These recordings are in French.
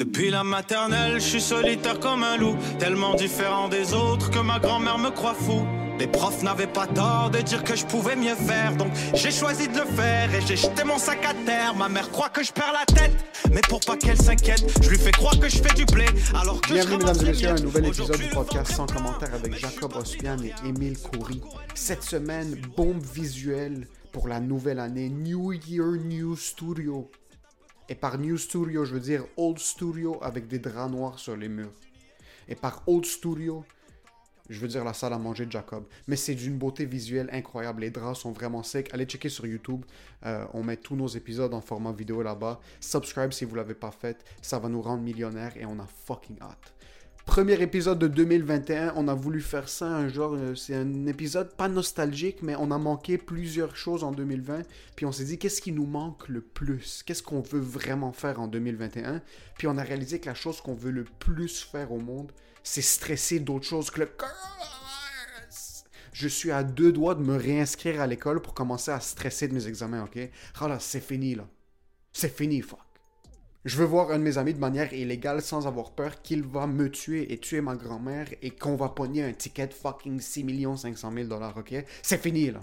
Depuis la maternelle, je suis solitaire comme un loup, tellement différent des autres que ma grand-mère me croit fou. Les profs n'avaient pas tort de dire que je pouvais mieux faire, donc j'ai choisi de le faire et j'ai jeté mon sac à terre. Ma mère croit que je perds la tête, mais pour pas qu'elle s'inquiète, je lui fais croire que je fais du blé alors que Bienvenue, je mesdames et messieurs, à un nouvel épisode du podcast sans commentaire avec Jacob Ospian et Émile Coury. Cette semaine, bombe visuelle pour la nouvelle année. New Year, New Studio. Et par New Studio, je veux dire Old Studio avec des draps noirs sur les murs. Et par Old Studio, je veux dire la salle à manger de Jacob. Mais c'est d'une beauté visuelle incroyable. Les draps sont vraiment secs. Allez checker sur YouTube. Euh, on met tous nos épisodes en format vidéo là-bas. Subscribe si vous l'avez pas fait. Ça va nous rendre millionnaires et on a fucking hâte. Premier épisode de 2021, on a voulu faire ça un genre, euh, c'est un épisode pas nostalgique, mais on a manqué plusieurs choses en 2020, puis on s'est dit qu'est-ce qui nous manque le plus, qu'est-ce qu'on veut vraiment faire en 2021, puis on a réalisé que la chose qu'on veut le plus faire au monde, c'est stresser d'autres choses que le. Je suis à deux doigts de me réinscrire à l'école pour commencer à stresser de mes examens, ok? Ah là, c'est fini là. C'est fini, fuck. Je veux voir un de mes amis de manière illégale sans avoir peur qu'il va me tuer et tuer ma grand-mère et qu'on va pogner un ticket de fucking 6 500 000 dollars, ok? C'est fini, là.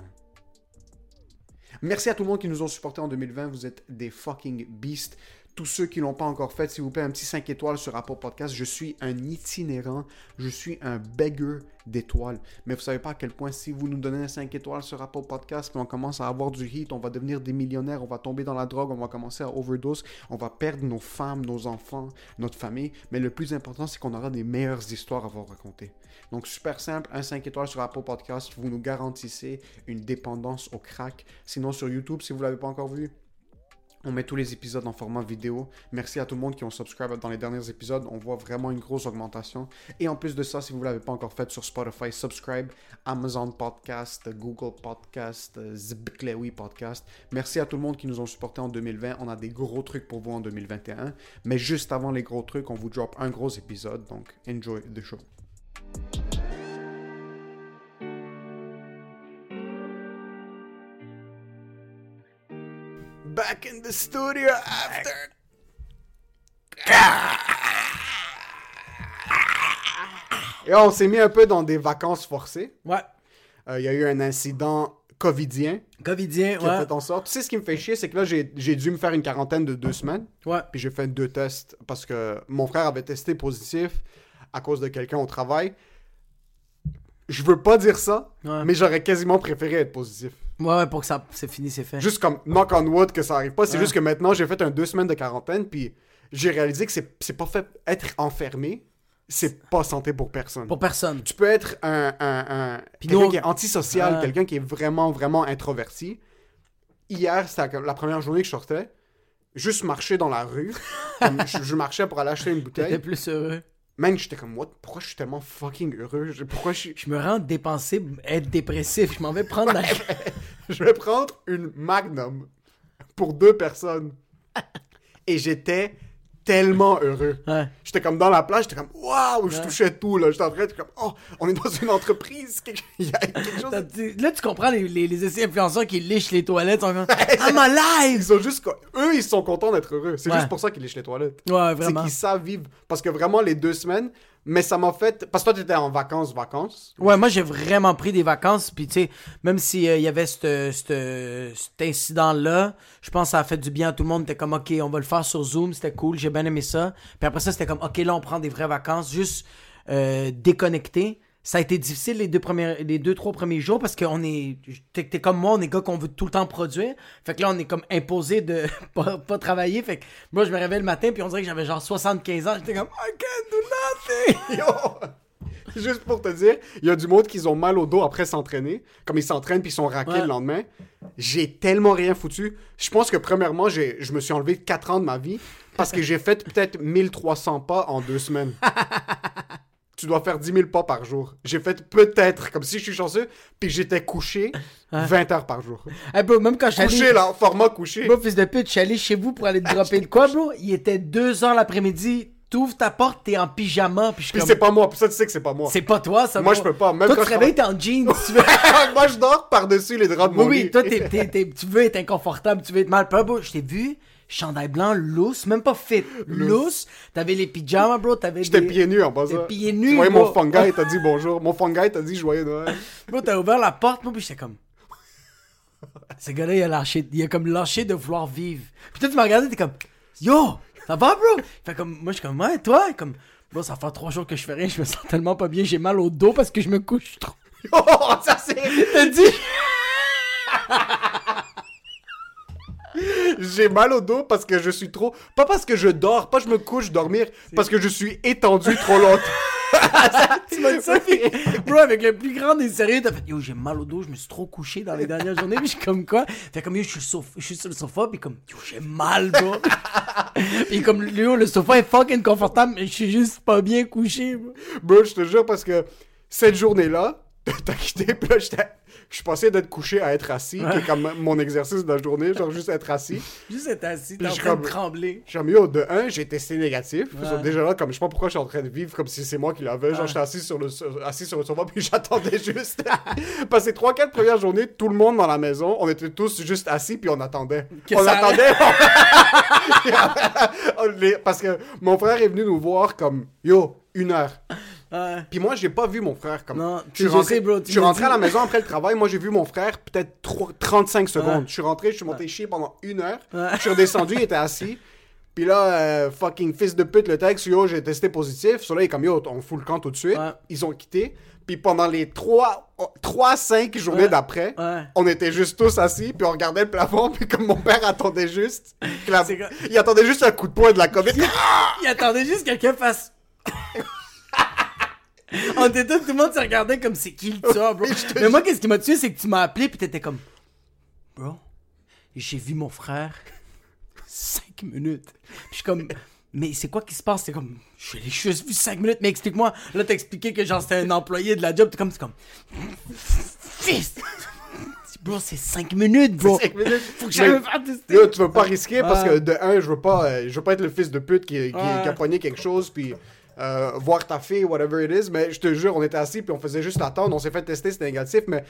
Merci à tout le monde qui nous ont supportés en 2020. Vous êtes des fucking beasts. Tous ceux qui l'ont pas encore fait, s'il vous plaît, un petit 5 étoiles sur Apple Podcast. Je suis un itinérant. Je suis un beggar d'étoiles. Mais vous savez pas à quel point si vous nous donnez un 5 étoiles sur Apple Podcast, on commence à avoir du hit, on va devenir des millionnaires, on va tomber dans la drogue, on va commencer à overdose, on va perdre nos femmes, nos enfants, notre famille. Mais le plus important, c'est qu'on aura des meilleures histoires à vous raconter. Donc super simple, un 5 étoiles sur Apple Podcast, vous nous garantissez une dépendance au crack. Sinon sur YouTube, si vous l'avez pas encore vu, on met tous les épisodes en format vidéo. Merci à tout le monde qui ont subscribe dans les derniers épisodes. On voit vraiment une grosse augmentation. Et en plus de ça, si vous ne l'avez pas encore fait sur Spotify, subscribe, Amazon Podcast, Google Podcast, Zbiklewi Podcast. Merci à tout le monde qui nous ont supportés en 2020. On a des gros trucs pour vous en 2021. Mais juste avant les gros trucs, on vous drop un gros épisode. Donc, enjoy the show. Back in the studio after. Et on s'est mis un peu dans des vacances forcées. Ouais. Euh, Il y a eu un incident covidien Covidien, qui a ouais. fait en sorte. Tu sais ce qui me fait chier, c'est que là, j'ai j'ai dû me faire une quarantaine de deux semaines. Ouais. Puis j'ai fait deux tests parce que mon frère avait testé positif à cause de quelqu'un au travail. Je veux pas dire ça, Ouais. mais j'aurais quasiment préféré être positif. Ouais, ouais, pour que ça c'est fini, c'est fait. Juste comme knock on wood que ça arrive pas. C'est Ouais. juste que maintenant, j'ai fait un deux semaines de quarantaine, puis j'ai réalisé que c'est pas fait. Être enfermé, c'est pas santé pour personne. Pour personne. Tu peux être un, un, un- quelqu'un nous, qui est antisocial, quelqu'un qui est vraiment, vraiment introverti. Hier, c'était la- première journée que je sortais. Juste marcher dans la rue. Je, je marchais pour aller acheter une bouteille. plus heureux. Man, j'étais comme, what? Pourquoi je suis tellement fucking heureux? Je- Pourquoi je suis. Je me rends dépenser, être dépressif. Je m'en vais prendre la... Je vais prendre une Magnum pour deux personnes. Et j'étais tellement heureux. Ouais. J'étais comme dans la plage, j'étais comme, waouh, je Ouais. touchais tout, là. J'étais en train de comme, oh, on est dans une entreprise. Il y a quelque chose. Là, tu comprends les, les, les essais influenceurs qui lichent les toilettes. Sont comme, I'm alive! Ils sont juste. Eux, ils sont contents d'être heureux. C'est Ouais. juste pour ça qu'ils lichent les toilettes. Ouais, C'est vraiment. qu'ils savent vivre. Parce que vraiment, les deux semaines, Mais ça m'a fait. Parce que toi, t'étais en vacances, vacances. Ouais, moi j'ai vraiment pris des vacances, puis tu sais, même s'il y avait c'te- c'te- cet incident-là, je pense que ça a fait du bien à tout le monde. T'es comme, ok, on va le faire sur Zoom, c'était cool, j'ai bien aimé ça. Puis après ça, c'était comme, ok, là on prend des vraies vacances, juste euh, déconnecté. Ça a été difficile les deux, premiers, les deux, trois premiers jours parce qu'on est. T'es comme moi, on est gars qu'on veut tout le temps produire. Fait que là, on est comme imposé de pas, pas travailler. Fait que moi, je me réveille le matin, puis on dirait que j'avais genre 75 ans. J'étais comme, I can't do nothing! Juste pour te dire, il y a du monde qui ont mal au dos après s'entraîner. Comme ils s'entraînent puis ils sont raqués Ouais. le lendemain. J'ai tellement rien foutu. Je pense que premièrement, j'ai, je me suis enlevé 4 ans de ma vie parce que j'ai fait peut-être 1300 pas en deux semaines. tu dois faire 10 000 pas par jour. J'ai fait peut-être, comme si je suis chanceux, puis j'étais couché 20 heures par jour. Hey, bro, même quand allé- Couché là, format couché. Bro, fils de pute, je suis allé chez vous pour aller te dropper le quoi, bro? Il était 2 heures l'après-midi. T'ouvres ta porte, t'es en pyjama, puis je Puis comme... c'est pas moi, puis ça tu sais que c'est pas moi. C'est pas toi, ça. Moi, je peux pas, même Toi, quand tu réveilles, t'es en jeans, tu veux... moi je dors par-dessus les draps de oui, mon oui, lit. toi, t'es- tu veux être inconfortable, tu veux être mal. Pas, bro, je t'ai vu, chandail blanc, lousse, même pas fit, lousse. T'avais les pyjamas, bro, t'avais J'étais des- pieds nus en bas. Ça. pieds Tu nus, voyais bro. mon fungi, t'as dit bonjour. Mon fungi, t'as dit joyeux Noël. Bro, t'as ouvert la porte, moi, puis j'étais comme... Ce gars-là, il a lâché, il a comme lâché de vouloir vivre. Puis toi, tu m'as regardé, t'es comme, yo, ça va, bro? Fait comme, moi, je suis comme, ouais, toi? Comme, bro, ça fait trois jours que je fais rien, je me sens tellement pas bien, j'ai mal au dos parce que je me couche trop. Oh, ça c'est. T'as dit? J'ai mal au dos parce que je suis trop. Pas parce que je dors, pas je me couche dormir, parce que je suis étendu trop longtemps. Tu m'as dit ça, puis, bro, avec le plus grand des sérieux, t'as fait, yo, j'ai mal au dos, je me suis trop couché dans les dernières journées, puis je suis comme quoi? Fait comme, yo, je suis, sur, je suis sur le sofa, puis comme, yo, j'ai mal, bro. puis comme, yo, le sofa est fucking confortable, mais je suis juste pas bien couché, bro. Bro, je te jure, parce que cette journée-là, t'as quitté, puis là, j'étais. Je suis passé d'être couché à être assis, qui est comme mon exercice de la journée, genre juste être assis. Juste être assis, t'es Puis en je train de comme- trembler. J'ai mis au de 1, j'ai testé négatif. Déjà là, comme je sais pas pourquoi je suis en train de vivre comme si c'est moi qui l'avais. Genre, j'étais assis sur le assis sur le sofa puis j'attendais juste. Les 3-4 premières journées, tout le monde dans la maison, on était tous juste assis puis on attendait. Que on attendait. On Parce que mon frère est venu nous voir comme yo, une heure. Ouais. Puis moi, j'ai pas vu mon frère comme. Non, je suis rentré, sais, bro, tu je suis rentré à la maison après le travail. Moi, j'ai vu mon frère peut-être trois- 35 secondes. Ouais. Je suis rentré, je suis monté chier pendant une heure. Ouais. Je suis redescendu, il était assis. Puis là, euh, fucking fils de pute, le texte, yo, j'ai testé positif. Sur là, il est comme, yo, on fout le camp tout de suite. Ils ont quitté. Puis pendant les 3, 5 journées Ouais. d'après, Ouais. on était juste tous assis, puis on regardait le plafond, puis comme mon père attendait juste, la- il attendait juste un coup de poing de la COVID. Il attendait juste que quelqu'un fasse. On était tous, tout le monde se regardait comme c'est qui le tueur, bro. Mais moi, qu'est-ce qui m'a tué, c'est que tu m'as appelé pis t'étais comme. Bro, j'ai vu mon frère 5 minutes. Puis je suis comme. Mais c'est quoi qui se passe? C'est comme. Je l'ai juste vu 5 minutes, mais explique-moi. Là, t'as expliqué que genre c'était un employé de la job. T'es comme. C'est comme. Fils! Bro, c'est 5 minutes, bro. Cinq minutes. Faut que j'aille me faire tester. Yo, tu veux pas risquer parce Ouais. que de un, je veux pas, euh, je veux pas être le fils de pute qui, qui, Ouais. qui a pogné quelque chose puis euh, voir ta fille, whatever it is. Mais je te jure, on était assis puis on faisait juste attendre. On s'est fait tester, c'était négatif. Mais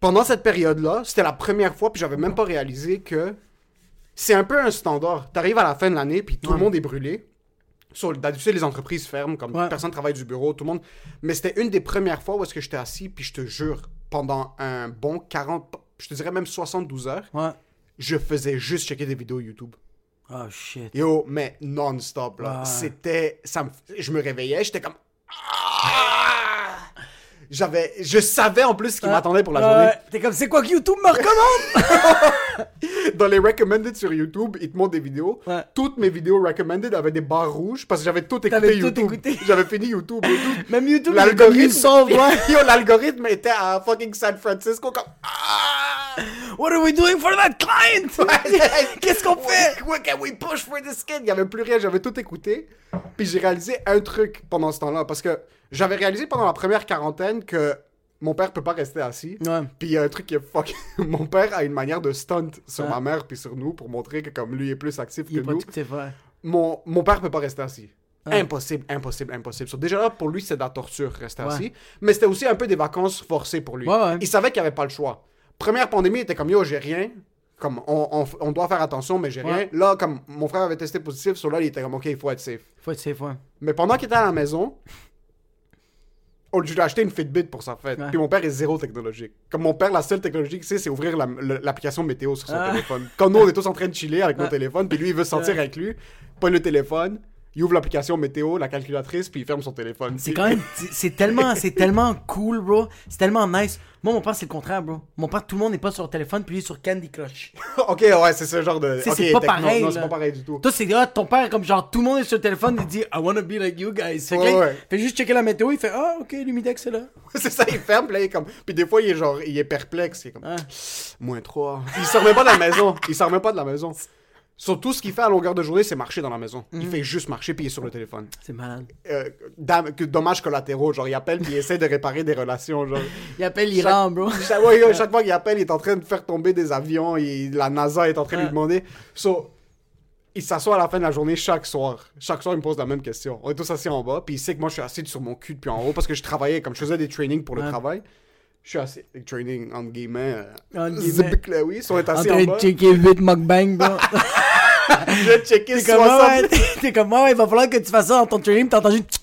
pendant cette période-là, c'était la première fois puis j'avais même pas réalisé que c'est un peu un standard. T'arrives à la fin de l'année puis tout le monde est brûlé. Sur, d'habitude, les entreprises ferment, comme Ouais. personne travaille du bureau, tout le monde. Mais c'était une des premières fois où est-ce que j'étais assis, puis je te jure, pendant un bon 40, je te dirais même 72 heures, Ouais. je faisais juste checker des vidéos YouTube. Oh shit. Yo, mais non-stop, là. Ouais. C'était... Ça me... Je me réveillais, j'étais comme... Ah! J'avais... Je savais en plus ce qui m'attendait pour la journée. T'es comme, c'est quoi que YouTube me recommande? Dans les recommended sur YouTube, ils te montrent des vidéos. Ouais. Toutes mes vidéos recommended avaient des barres rouges parce que j'avais tout écouté T'avais tout YouTube. écouté. J'avais fini YouTube. tout. Même YouTube, L'algorithme... Yo, l'algorithme était à fucking San Francisco comme... Ah! What are we doing for that client? Qu'est-ce qu'on fait? What can we push for this kid? Il y avait plus rien, j'avais tout écouté. Puis j'ai réalisé un truc pendant ce temps-là. Parce que j'avais réalisé pendant la première quarantaine que mon père peut pas rester assis. Ouais. Puis il y a un truc qui est fuck. mon père a une manière de stunt sur Ouais. ma mère puis sur nous pour montrer que comme lui est plus actif Il que nous. ouais. Mon, mon père peut pas rester assis. Impossible, impossible, impossible. So, déjà là, pour lui, c'est de la torture, rester assis. Mais c'était aussi un peu des vacances forcées pour lui. Il savait qu'il avait pas le choix. Première pandémie, il était comme yo, j'ai rien. Comme on, on- on doit faire attention, mais j'ai Ouais. rien. Là, comme mon frère avait testé positif, sur là, il était comme ok, il faut être safe. Faut être safe, ouais. Mais pendant qu'il était à la maison, on- je lui ai acheté une Fitbit pour sa fête. Ouais. Puis mon père est zéro technologique. Comme mon père, la seule technologie qu'il sait, c'est ouvrir la- l'application météo sur son Ah. téléphone. Quand nous, on est tous en train de chiller avec nos téléphones, puis lui, il veut se sentir lui, pas le téléphone, il ouvre l'application météo, la calculatrice, puis il ferme son téléphone. C'est quand même, c'est- tellement, c'est tellement cool, bro. C'est tellement nice. Moi, mon père, c'est le contraire, bro. Mon père, tout le monde n'est pas sur le téléphone, puis lui est sur Candy Crush. ok, ouais, c'est ce genre de. C'est pas pareil, Non, c'est là. pas pareil du tout. Toi, c'est ah, ton père, comme genre, tout le monde est sur le téléphone, il dit, I wanna be like you guys. Fait Ouais, là, ouais. il fait juste checker la météo, il fait, ah, ok, l'humidex, c'est là. c'est ça, il ferme, puis là, il est comme. Puis des fois, il est genre, il est perplexe, il est comme. Ah. Moins 3. Il sort même pas de la maison. Il sort même pas de la maison. Surtout, ce qu'il fait à longueur de journée, c'est marcher dans la maison. Mhm. Il fait juste marcher, puis il est sur le téléphone. C'est malade. Euh, dam- que dommages collatéraux. Genre, il appelle, puis il essaie de réparer des relations. Genre. Il appelle l'Iran, bro. Chaque, ouais, ouais, chaque fois qu'il appelle, il est en train de faire tomber des avions. il- la NASA est en train de lui demander. So, il s'assoit à la fin de la journée chaque soir. Chaque soir, il me pose la même question. On est tous assis en bas, puis il sait que moi, je suis assis sur mon cul depuis en haut parce que je travaillais, comme je faisais des trainings pour le Ouais. travail. Je suis assis, training, entre guillemets. euh, zip, ils sont En assis train en de bas. checker 8 mukbang, bro. Je vais checker T'es comme, ah 60. ouais, t'es- comme, ouais, il va falloir que tu fasses ça dans ton training, t'entends juste.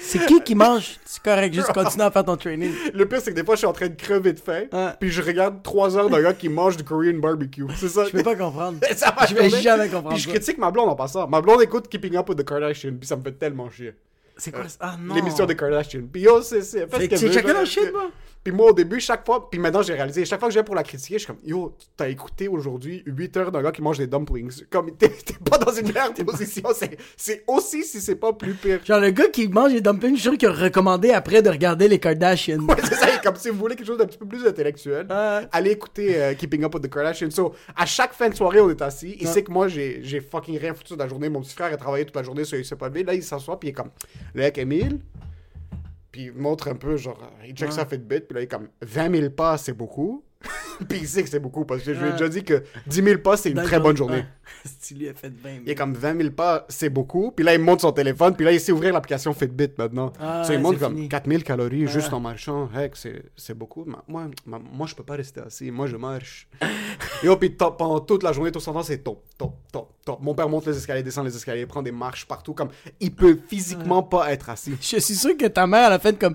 C'est qui qui mange? C'est correct, juste continue à faire ton training. Le pire, c'est que des fois, je suis en train de crever de faim, Ouais. puis je regarde 3 heures d'un gars qui mange du Korean barbecue. C'est ça. Je peux pas comprendre. Ça va Je vais jamais comprendre Puis je critique ma blonde en passant. Ma blonde écoute Keeping Up with the Kardashians, puis ça me fait tellement chier. C'est quoi ça? Ah non. L'émission des Kardashians. Puis yo, c'est. C'est ce chacun leur shit, bro. Puis moi, au début, chaque fois, puis maintenant j'ai réalisé, chaque fois que viens pour la critiquer, je suis comme, yo, t'as écouté aujourd'hui 8 heures d'un gars qui mange des dumplings. Comme, t'es pas dans une meilleure position. C'est- C'est aussi si c'est pas plus pire. Genre, le gars qui mange les dumplings, je suis sûr qu'il a recommandé après de regarder les Kardashians. Ouais, c'est ça, comme si vous voulez quelque chose d'un petit peu plus intellectuel, Ouais. allez écouter euh, Keeping Up with the Kardashians. So, à chaque fin de soirée, on est assis. Il Ouais. sait que moi, j'ai fucking rien foutu de la journée. Mon petit frère a travaillé toute la journée, pas levé. Là, il s'assoit, puis il est comme, là, avec Emile. Puis il montre un peu, genre, il check sa Fitbit, puis là, il est comme, 20 000 pas, c'est beaucoup. puis il sait que c'est beaucoup, parce que je lui ai déjà dit que 10 000 pas, c'est une très bonne jour- journée. Ouais. Stylé a fait 20 Il est comme 20 000 pas, c'est beaucoup. Puis là, il monte son téléphone. Puis là, il sait ouvrir l'application Fitbit maintenant. Ah, il c'est comme fini. 4 000 calories juste en marchant. Heck, c'est beaucoup. Moi, moi, je peux pas rester assis. Moi, je marche. Et puis top, pendant toute la journée, tout son temps, c'est top, top, top, top. Mon père monte les escaliers, descend les escaliers, prend des marches partout. Comme, il peut physiquement pas être assis. Je suis sûr que ta mère, elle a fait comme.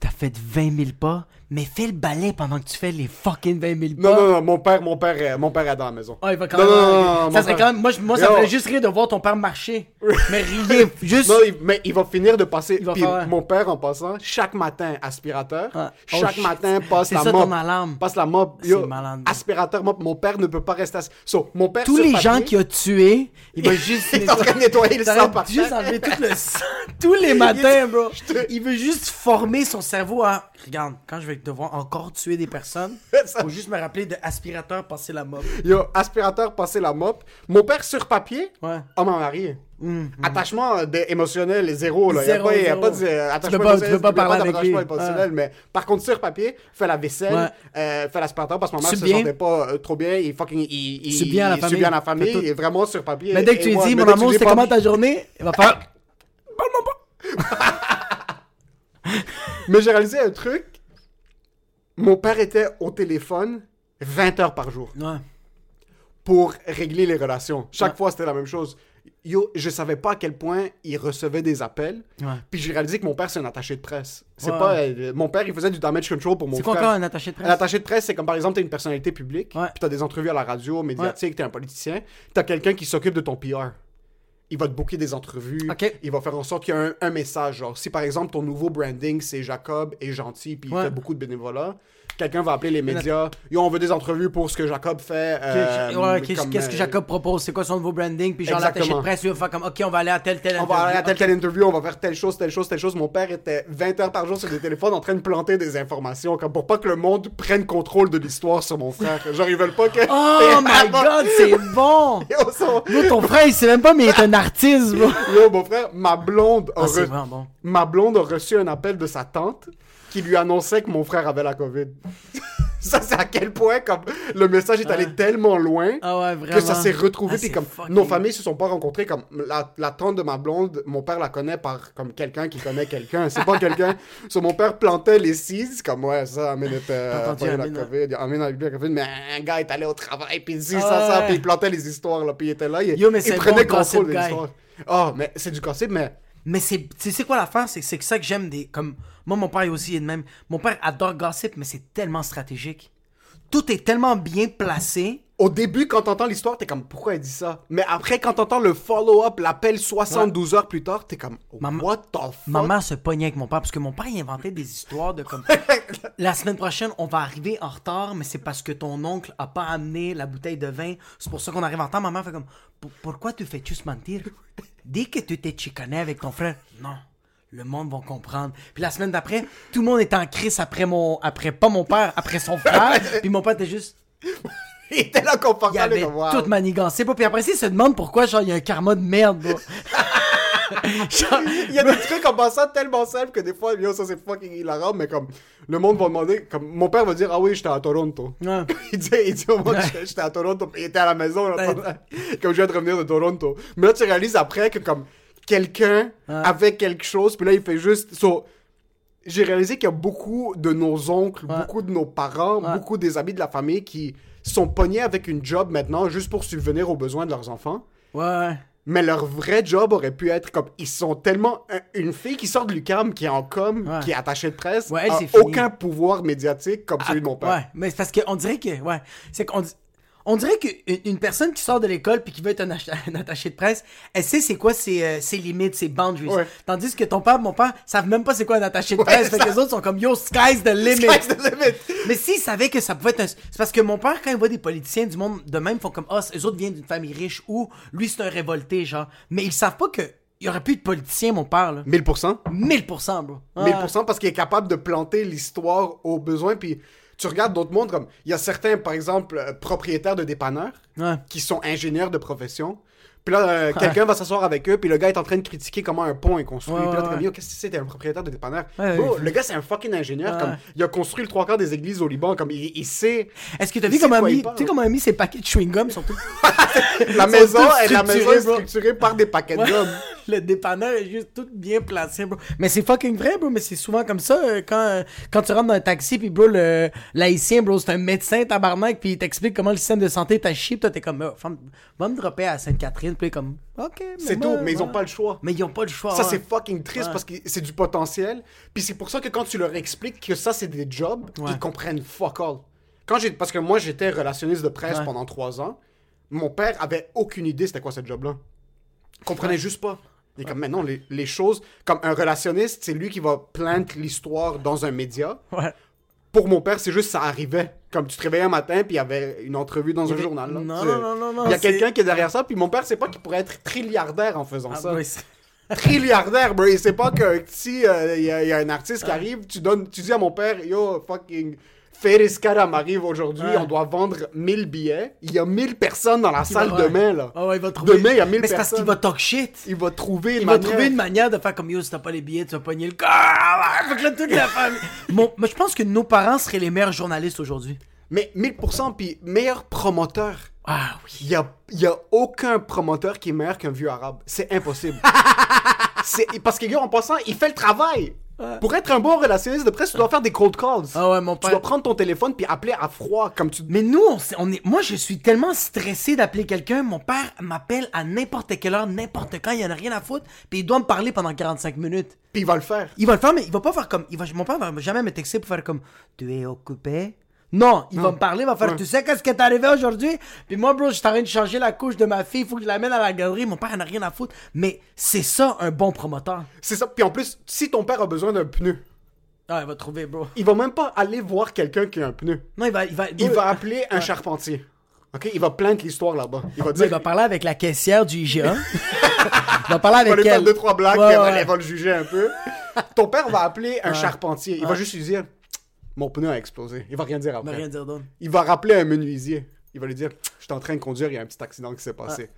T'as fait 20 000 pas, mais fais le balai pendant que tu fais les fucking 20 000 pas. Non, non, non, mon père, mon père, euh, mon père est dans la maison. Ah, il va quand Non, même. non, non, non, ça serait père- quand même. Moi, moi ça me ferait juste rire de voir ton père marcher. mais rien. Juste. Non, il- mais il va finir de passer. Il va Puis faire- mon père, en passant, chaque matin, aspirateur. Ouais. Oh, Chaque shit. matin, passe C'est la ça mop. ton alarme. Passe la mop. C'est Yo, malade, aspirateur, mop. Mon père ne peut pas rester assis. So, mon père, Tous les papier, gens qu'il a tués, il va juste. Il est en train de nettoyer le sang va par juste enlever tout le sang. Tous les matins, bro. Il veut juste former son cerveau à. Regarde, quand je vais devoir encore tuer des personnes, Ça- faut juste me rappeler de aspirateur passer la mop. Yo, aspirateur, passer la mop. Mon père, sur papier, Ouais. homme marié. Hum, Attachement euh, émotionnel, zéro. Là. Zéro, il n'y a, zéro. pas de euh, attachement peux pas- tu peux pas a parler avec lui. émotionnel, mais par contre, sur papier, fait la vaisselle, Ouais. euh, fait l'aspirateur parce que ma mère se bien? sentait pas euh, trop bien. Il fucking. Il, il, C'est bien à la il- famille? À la famille. Tout. Il est vraiment sur papier. Mais dès que tu lui dis, mon tu amour, c'était pas- comment ta journée? Il va faire. Mais j'ai réalisé un truc. Mon père était au téléphone 20 heures par jour Ouais. pour régler les relations. Chaque Ouais. fois, c'était la même chose. Yo, je savais pas à quel point il recevait des appels. Ouais. Puis j'ai réalisé que mon père, c'est un attaché de presse. C'est pas... euh, mon père, il faisait du damage control pour mon C'est frère. quoi encore un attaché de Un presse attaché de presse, c'est comme par exemple, t'es une personnalité publique, puis t'as des entrevues à la radio, médiatique, t'es un politicien, t'as quelqu'un qui s'occupe de ton PR. Il va te booker des entrevues, il va faire en sorte qu'il y a un, un message. Genre, si par exemple ton nouveau branding c'est Jacob est gentil, puis il Ouais. fait beaucoup de bénévolat, quelqu'un va appeler les médias, yo, on veut des entrevues pour ce que Jacob fait. euh, Ouais, Qu'est-ce que euh, Jacob propose? C'est quoi son nouveau branding? Puis genre l'attaché de presse, il va faire comme Ok, on va aller à tel tel On va aller à telle, telle interview, on va faire telle chose, telle chose, telle chose. Mon père était 20 heures par jour sur des téléphones en train de planter des informations, comme pour pas que le monde prenne contrôle de l'histoire sur mon frère. Genre, ils veulent pas que. Oh my god, c'est bon Yo, son- Yo, ton frère, il sait même pas, mais il est un artiste, bro. Yo, mon frère, ma blonde, a Ah, re- bon. ma blonde a reçu un appel de sa tante qui lui annonçait que mon frère avait la COVID. ça, c'est à quel point, comme, le message est allé Ouais. tellement loin Ah ouais, que ça s'est retrouvé. Ah, comme, fucking- nos familles se sont pas rencontrées. Comme, la, la tante de ma blonde, mon père la connaît par, comme, quelqu'un qui connaît quelqu'un. C'est pas quelqu'un. So, mon père plantait les seeds, comme, ouais, ça, T'as euh, la COVID. Amine a eu la COVID, mais un gars est allé au travail, puis si, Ah ça, ça, ouais. puis il plantait les histoires, là, puis il était là. Il, Yo, mais il prenait bon, contrôle gossip de guy. l'histoire. Ah, mais c'est du gossip, mais Mais c'est, c'est quoi l'affaire? C'est, c'est que ça que j'aime des. Comme, moi, mon père aussi est de même. Mon père adore gossip, mais c'est tellement stratégique. Tout est tellement bien placé. Au début, quand t'entends l'histoire, t'es comme, pourquoi elle dit ça? Mais après, quand t'entends le follow-up, l'appel 72 heures plus tard, t'es comme, Maman- what the fuck? Ma mère se pognait avec mon père parce que mon père il inventait des histoires de comme la semaine prochaine on va arriver en retard mais c'est parce que ton oncle a pas amené la bouteille de vin c'est pour ça qu'on arrive en retard ma mère fait comme Pour- pourquoi tu fais juste mentir? Dis que tu t'es chicané avec ton frère non le monde va comprendre puis la semaine d'après tout le monde est en crise après mon après pas mon père après son frère puis mon père était juste Il était là il confortable, avait comme, wow. toute manigancé pas puis après ça, il se demande pourquoi genre il y a un karma de merde. Genre, Il y a des trucs en passant tellement simples que des fois, yo, ça c'est fucking hilarant, mais comme, le monde va demander, comme, mon père va dire, ah oui, j'étais à Toronto. Ouais. il dit, il dit au monde, j'étais à Toronto, il était à la maison, là, comme je viens de revenir de Toronto. Mais là, tu réalises après que, comme, quelqu'un avait quelque chose, puis là, il fait juste, so, j'ai réalisé qu'il y a beaucoup de nos oncles, beaucoup de nos parents, Ouais. beaucoup des amis de la famille qui sont pognés avec une job maintenant juste pour subvenir aux besoins de leurs enfants. ouais Mais leur vrai job aurait pu être comme ils sont tellement un- une fille qui sort de l'UQAM qui est en com, Ouais. qui est attachée de presse, Ouais, elle, a aucun pouvoir médiatique comme celui de mon père. Ouais, mais c'est parce qu'on dirait que. Ouais. C'est qu'on dit- On dirait qu'une une personne qui sort de l'école puis qui veut être un, ach- un attaché de presse, elle sait c'est quoi ses, euh, ses limites, ses boundaries. Ouais. Tandis que ton père, mon père, savent même pas c'est quoi un attaché de presse. ça- que les autres sont comme yo, sky's the limit. Sky's the limit. Mais s'ils savaient que ça pouvait être un... C'est parce que mon père, quand il voit des politiciens du monde de même, font comme Ah, eux autres viennent d'une famille riche ou lui c'est un révolté, genre. Mais ils savent pas que. Il y aurait plus de politiciens, mon père, là. 1000%. 1000%, bro. Ah. 1000% parce qu'il est capable de planter l'histoire aux besoins. Puis tu regardes d'autres mondes comme il y a certains, par exemple, euh, propriétaires de dépanneurs Ouais. qui sont ingénieurs de profession. Puis là, euh, quelqu'un va s'asseoir avec eux, puis le gars est en train de critiquer comment un pont est construit. Puis là, t'es comme, yo, qu'est-ce que c'est, t'es un propriétaire de dépanneur? Bro, le gars, c'est un fucking ingénieur. Comme, il a construit le trois quarts des églises au Liban. Comme, il, il sait. Est-ce que t'as vu comment il tu sais comment il a mis ses paquets de chewing-gum surtout La maison, sont est, la maison est structurée par des paquets de gomme. Le dépanneur est juste tout bien placé, bro. Mais c'est fucking vrai, bro. Mais c'est souvent comme ça euh, quand, euh, quand tu rentres dans un taxi, puis bro, le l'haïtien, bro, c'est un médecin tabarnak, puis il t'explique comment le système de santé à chier, puis toi t'es comme, oh, femme, va me dropper à Sainte-Catherine, puis il est comme, ok. mais C'est moi, tout, mais ils ont pas le choix. Mais ils ont pas le choix. Ça, ouais. c'est fucking triste Ouais. parce que c'est du potentiel. Puis c'est pour ça que quand tu leur expliques que ça, c'est des jobs, Ouais. ils comprennent fuck all. Quand j'ai, parce que moi, j'étais relationniste de presse Ouais. pendant trois ans. Mon père avait aucune idée c'était quoi ce job-là. Il comprenait juste pas. Il est comme, mais non, les, les choses... Comme un relationniste, c'est lui qui va plaindre l'histoire dans un média. Ouais. Pour mon père, c'est juste ça arrivait. Comme tu te réveillais un matin, puis il y avait une entrevue dans un journal. là. Non, C'est- non, non, non, non, Il y a c'est- quelqu'un qui est derrière ça, puis mon père sait pas qu'il pourrait être trilliardaire en faisant Ah, ça c'est- trilliardaire, bro. Il sait pas que si il y, a- y a un artiste qui arrive, tu donnes, tu dis à mon père, yo, fucking, Ferris Karam arrive aujourd'hui, Ouais. on doit vendre 1000 billets. Il y a 1000 personnes dans la salle ouais. demain, là. Ah ouais, il va trouver. Demain, il y a 1000 Mais c'est parce qu'il personnes. va talk shit. Il va trouver une Il va manière. trouver une manière de faire comme yo, si t'as pas les billets, tu vas pogner le corps. Ah, Fait que là, toute la famille. Mon- moi, je pense que nos parents seraient les meilleurs journalistes aujourd'hui. Mais 1000%, puis meilleur promoteur. Ah oui. Il y a, y a aucun promoteur qui est meilleur qu'un vieux arabe. C'est impossible. c'est, parce que, yo, en passant, il fait le travail. Pour être un bon relationniste de presse, tu dois faire des cold calls. Ah ouais, mon Tu père. dois prendre ton téléphone puis appeler à froid, comme tu... Mais nous, on, on est, moi, je suis tellement stressé d'appeler quelqu'un. Mon père m'appelle à n'importe quelle heure, n'importe quand. Il en a rien à foutre. Puis il doit me parler pendant 45 minutes. Puis il va le faire. Il va le faire, mais il va pas faire comme. Il va, mon père va jamais me texter pour faire comme. Tu es occupé? Non, il va me parler, il va faire. Tu sais qu'est-ce qui est arrivé aujourd'hui? Puis moi, bro, je suis en train de changer la couche de ma fille. Il faut que je l'amène à la galerie. Mon père en a rien à foutre. Mais c'est ça, un bon promoteur. C'est ça. Puis en plus, si ton père a besoin d'un pneu, Ah, il va trouver, bro. il va même pas aller voir quelqu'un qui a un pneu. Non, il va. Il va, Il va appeler un charpentier. OK? Il va plaindre l'histoire là-bas. Il va Ouais, dire... il va parler avec la caissière du IGA. il va parler il va avec lui faire elle. deux, trois blagues, Ouais, puis elle, va, ouais. elle va le juger un peu. Ton père va appeler un charpentier. Il va juste lui dire Mon pneu a explosé. Il va rien dire Il va après. rien dire d'autre. Il va rappeler un menuisier. Il va lui dire Je suis en train de conduire, il y a un petit accident qui s'est passé.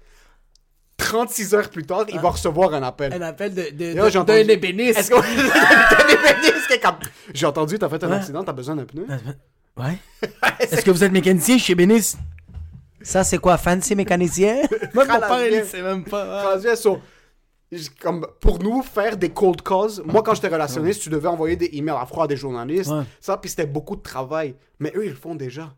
36 heures plus tard, il va recevoir un appel. Un appel de, de, Là, de- entendu- ébéniste. Est-ce que comme J'ai entendu, t'as fait un Ouais. accident, t'as besoin d'un pneu? Ouais. Est-ce que vous êtes mécanicien chez Bénis? Ça, c'est quoi, fancy mécanicien? Moi, mon père, il Canadien. sait même pas. Comme pour nous faire des cold calls, moi quand j'étais relationniste, tu devais envoyer des emails à froid à des journalistes, Ouais. ça, puis c'était beaucoup de travail. Mais eux, ils le font déjà.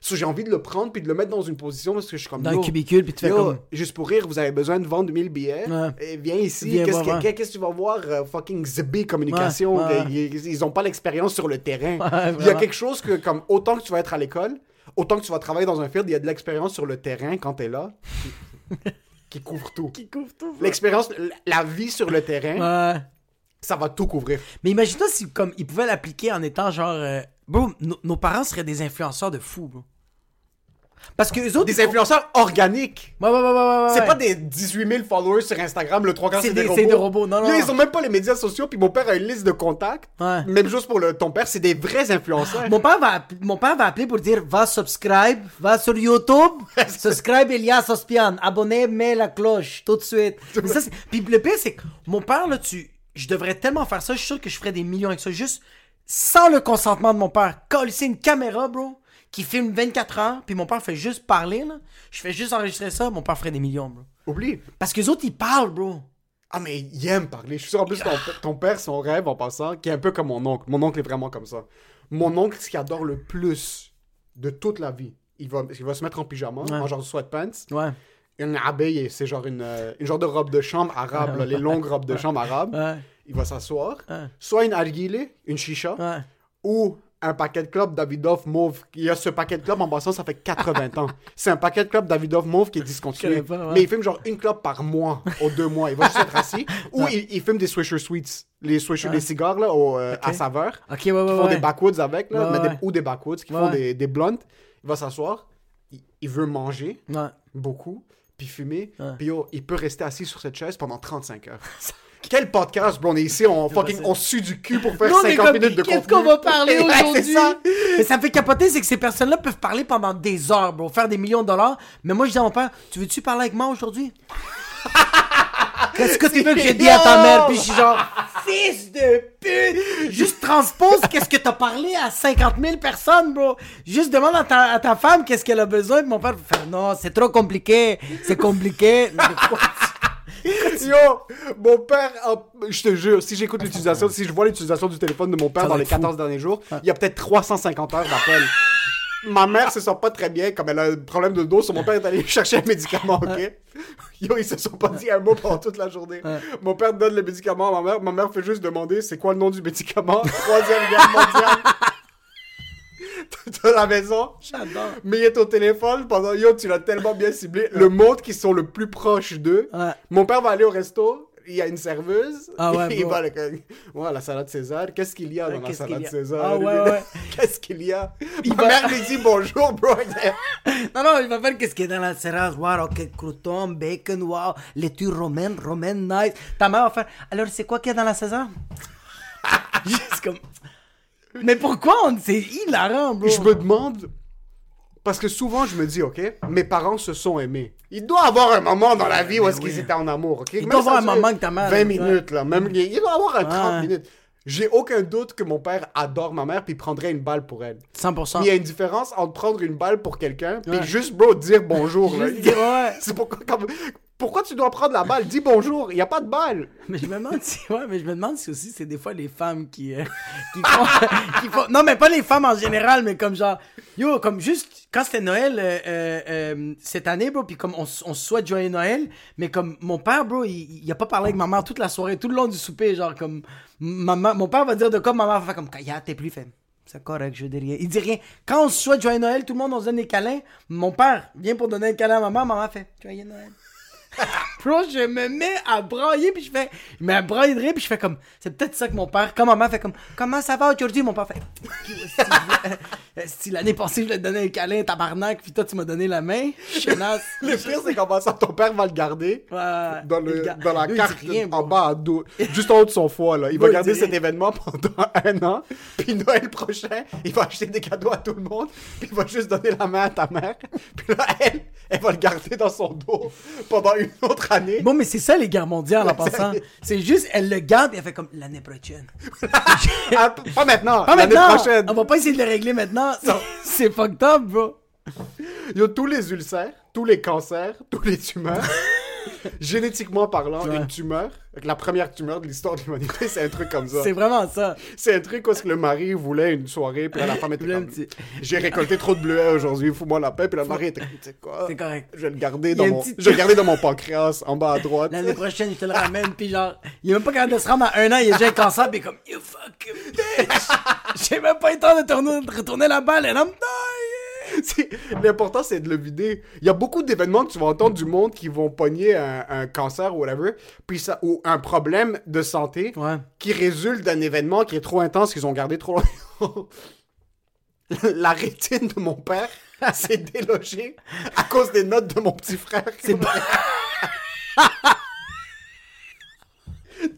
So, j'ai envie de le prendre puis de le mettre dans une position parce que je suis comme Dans le cubicule, puis tu fais comme. juste pour rire, vous avez besoin de vendre 1000 billets. Ouais. Et viens ici. Qu'est-ce que, ouais. qu'est-ce que tu vas voir? euh, fucking ZB Communication. Ils, ils ont pas l'expérience sur le terrain. Il y a quelque chose que, comme, autant que tu vas être à l'école, autant que tu vas travailler dans un field, il y a de l'expérience sur le terrain quand t'es là. qui- couvre tout. Qui couvre tout. L'expérience, la vie sur le terrain, Ouais. ça va tout couvrir. Mais imagine-toi si comme ils pouvaient l'appliquer en étant genre euh, bro, nos- nos parents seraient des influenceurs de fous, bro. Parce que eux autres Des influenceurs organiques. Ouais ouais ouais ouais. C'est pas des 18 000 followers sur Instagram, le 3 quarts C'est des, robots. c'est des robots, non, non. Ils ont même pas les médias sociaux, puis mon père a une liste de contacts. Ouais. Même chose pour le, ton père, c'est des vrais influenceurs. Mon père, va, mon père va appeler pour dire va subscribe, va sur YouTube, subscribe Elias Ospian, abonnez, mets la cloche tout de suite. Mais ça, Puis le pire, c'est que mon père, là, tu, je devrais tellement faire ça, je suis sûr que je ferais des millions avec ça, juste sans le consentement de mon père. Coller une caméra, bro, qui filme 24 heures, puis mon père fait juste parler, là. Je fais juste enregistrer ça, mon père ferait des millions, bro. Oublie. Parce que les autres, ils parlent, bro. Ah, mais il aime parler. Je suis sûr, en plus, ton, ton père, son rêve, en passant, qui est un peu comme mon oncle. Mon oncle est vraiment comme ça. Mon oncle, ce qu'il adore le plus de toute la vie, il va, il va se mettre en pyjama, Ouais. en genre sweatpants. Ouais. Une abeille, c'est genre une, euh, une genre de robe de chambre arabe, là, les longues robes de chambre arabes. Ouais. Il va s'asseoir. Soit une arguile, une chicha, Ouais. ou un paquet de clubs Davidoff mauve. Il y a ce paquet de clubs en passant, ça fait 80 ans. C'est un paquet de clubs Davidoff mauve qui est discontinué. Pas, ouais. Mais il fume genre une clope par mois, aux deux mois. Il va juste être assis. Ou il, il fume des Swisher Sweets. Les Swisher, les cigares là, au, euh, à saveur. Ok, ouais, ouais, Qui font ouais. des backwoods avec, là, Ouais, mais des- ouais. ou des backwoods, qui Ouais, font ouais. des, des blunts. Il va s'asseoir. Il, il veut manger Ouais. beaucoup, puis fumer. Ouais. Puis il peut rester assis sur cette chaise pendant 35 heures. Quel podcast, bro? On est ici, on, fucking, on sue du cul pour faire Nous, on est 50 comme, minutes de contenu. Qu'est-ce qu'on va parler aujourd'hui? ça. Mais ça me fait capoter, c'est que ces personnes-là peuvent parler pendant des heures, bro, faire des millions de dollars. Mais moi, je dis à mon père, tu veux-tu parler avec moi aujourd'hui? Qu'est-ce que tu veux que je dise à ta mère? Puis je suis genre, fils de pute! Juste transpose qu'est-ce que t'as parlé à 50 000 personnes, bro. Juste demande à ta, à ta femme qu'est-ce qu'elle a besoin. Puis mon père fait, non, c'est trop compliqué. C'est compliqué. Yo, mon père, a- je te jure, si j'écoute l'utilisation, si je vois l'utilisation du téléphone de mon père Ça dans les être fou. 14 derniers jours, il y a peut-être 350 heures d'appels. Ma mère se sent pas très bien, comme elle a un problème de dos, so mon père est allé chercher un médicament, ok? Yo, ils se sont pas dit un mot pendant toute la journée. Mon père donne le médicament à ma mère, ma mère fait juste demander c'est quoi le nom du médicament? Troisième guerre mondiale. de la maison. J'adore. Mais il est au téléphone pendant yo, tu l'as tellement bien ciblé. Le monde qui sont le plus proches d'eux. Ouais. Mon père va aller au resto, il y a une serveuse. Ah ouais, il va le- ouais, la salade César. Qu'est-ce qu'il y a dans la salade a? César? Ah ouais, ouais. Qu'est-ce qu'il y a? Il Ma va- mère lui dit bonjour, bro. Non, non, il va faire qu'est-ce qu'il y a dans la serrage. Wow, ok, crouton, bacon, wow, laitue romaine, romaine, nice. Ta mère va faire, alors c'est quoi qu'il y a dans la César? Juste comme... Mais pourquoi on... C'est hilarant, bro. Je me demande. Parce que souvent, je me dis, OK, mes parents se sont aimés. Il doit avoir un moment dans la vie où est-ce qu'ils étaient en amour, OK? Même doit avoir un moment que ta mère- 20 ouais. minutes, là. Même, il doit avoir un 30 Ouais. minutes. J'ai aucun doute que mon père adore ma mère puis il prendrait une balle pour elle. 100%. Il y a une différence entre prendre une balle pour quelqu'un puis Ouais. juste, bro, dire bonjour. là. Ouais. C'est pourquoi, comme- pourquoi tu dois prendre la balle? Dis bonjour, il n'y a pas de balle. Mais je me demande si, ouais, mais je me demande si aussi c'est des fois les femmes qui, euh, qui, font, non mais pas les femmes en général, mais comme genre, yo, comme juste quand c'était Noël euh, euh, cette année, bro, puis comme on, on souhaite joyeux Noël, mais comme mon père, bro, il, il a pas parlé avec ma mère toute la soirée, tout le long du souper, genre comme, maman, mon père va dire de quoi, ma mère va faire comme, Kaya, t'es plus fait. C'est correct, je dis rien. Il dit rien. Quand on souhaite joyeux Noël, tout le monde on se donne des câlins. Mon père vient pour donner un câlin à maman, maman fait joyeux Noël. Bro, je me mets à brailler, puis je fais. Il met à brailler de rire, puis je fais comme. C'est peut-être ça que mon père. Quand maman fait comme. Comment ça va aujourd'hui? Mon père fait. Si l'année passée, je voulais te donner un câlin, tabarnak, puis toi, tu m'as donné la main. Chenasse. Le pire, c'est qu'en passant, ton père va le garder. Ouais, Dans, le, ga- dans la Lui, carte rien, en bas, à dos, juste en haut de son foie. Là. Il va garder cet événement pendant un an. Puis Noël prochain, il va acheter des cadeaux à tout le monde. Puis il va juste donner la main à ta mère. Puis là, elle, elle va le garder dans son dos pendant une autre année. Bon, mais c'est ça, les guerres mondiales, en passant. C'est juste, elle le garde, et elle fait comme l'année prochaine. Pas maintenant, Pas maintenant! prochaine. On va pas essayer de le régler maintenant. C'est fucked up, bro. Il y a tous les ulcères, tous les cancers, tous les tumeurs. génétiquement parlant, Ouais. une tumeur, la première tumeur de l'histoire de l'humanité, c'est un truc comme ça. C'est vraiment ça. C'est un truc où est-ce que le mari voulait une soirée, puis là, la femme était Là, comme... petit- J'ai récolté trop de bleuets aujourd'hui, fous-moi la paix, puis le mari était comme, tu sais quoi, C'est correct. je vais le garder dans mon... petite- Je vais le garder dans mon pancréas, en bas à droite. L'année prochaine, il te le ramène, puis genre, il est même pas capable de se rendre à un an, il a déjà cancer, puis il est comme, you fucking bitch! J'ai même pas eu le temps de tourner, de retourner la balle, and I'm dying! L'important, c'est de le vider. Il y a beaucoup d'événements que tu vas entendre du monde qui vont pogner un, un cancer ou whatever, puis ça, ou un problème de santé Ouais. qui résulte d'un événement qui est trop intense qu'ils ont gardé trop longtemps. La rétine de mon père s'est délogée à cause des notes de mon petit frère. C'est pas...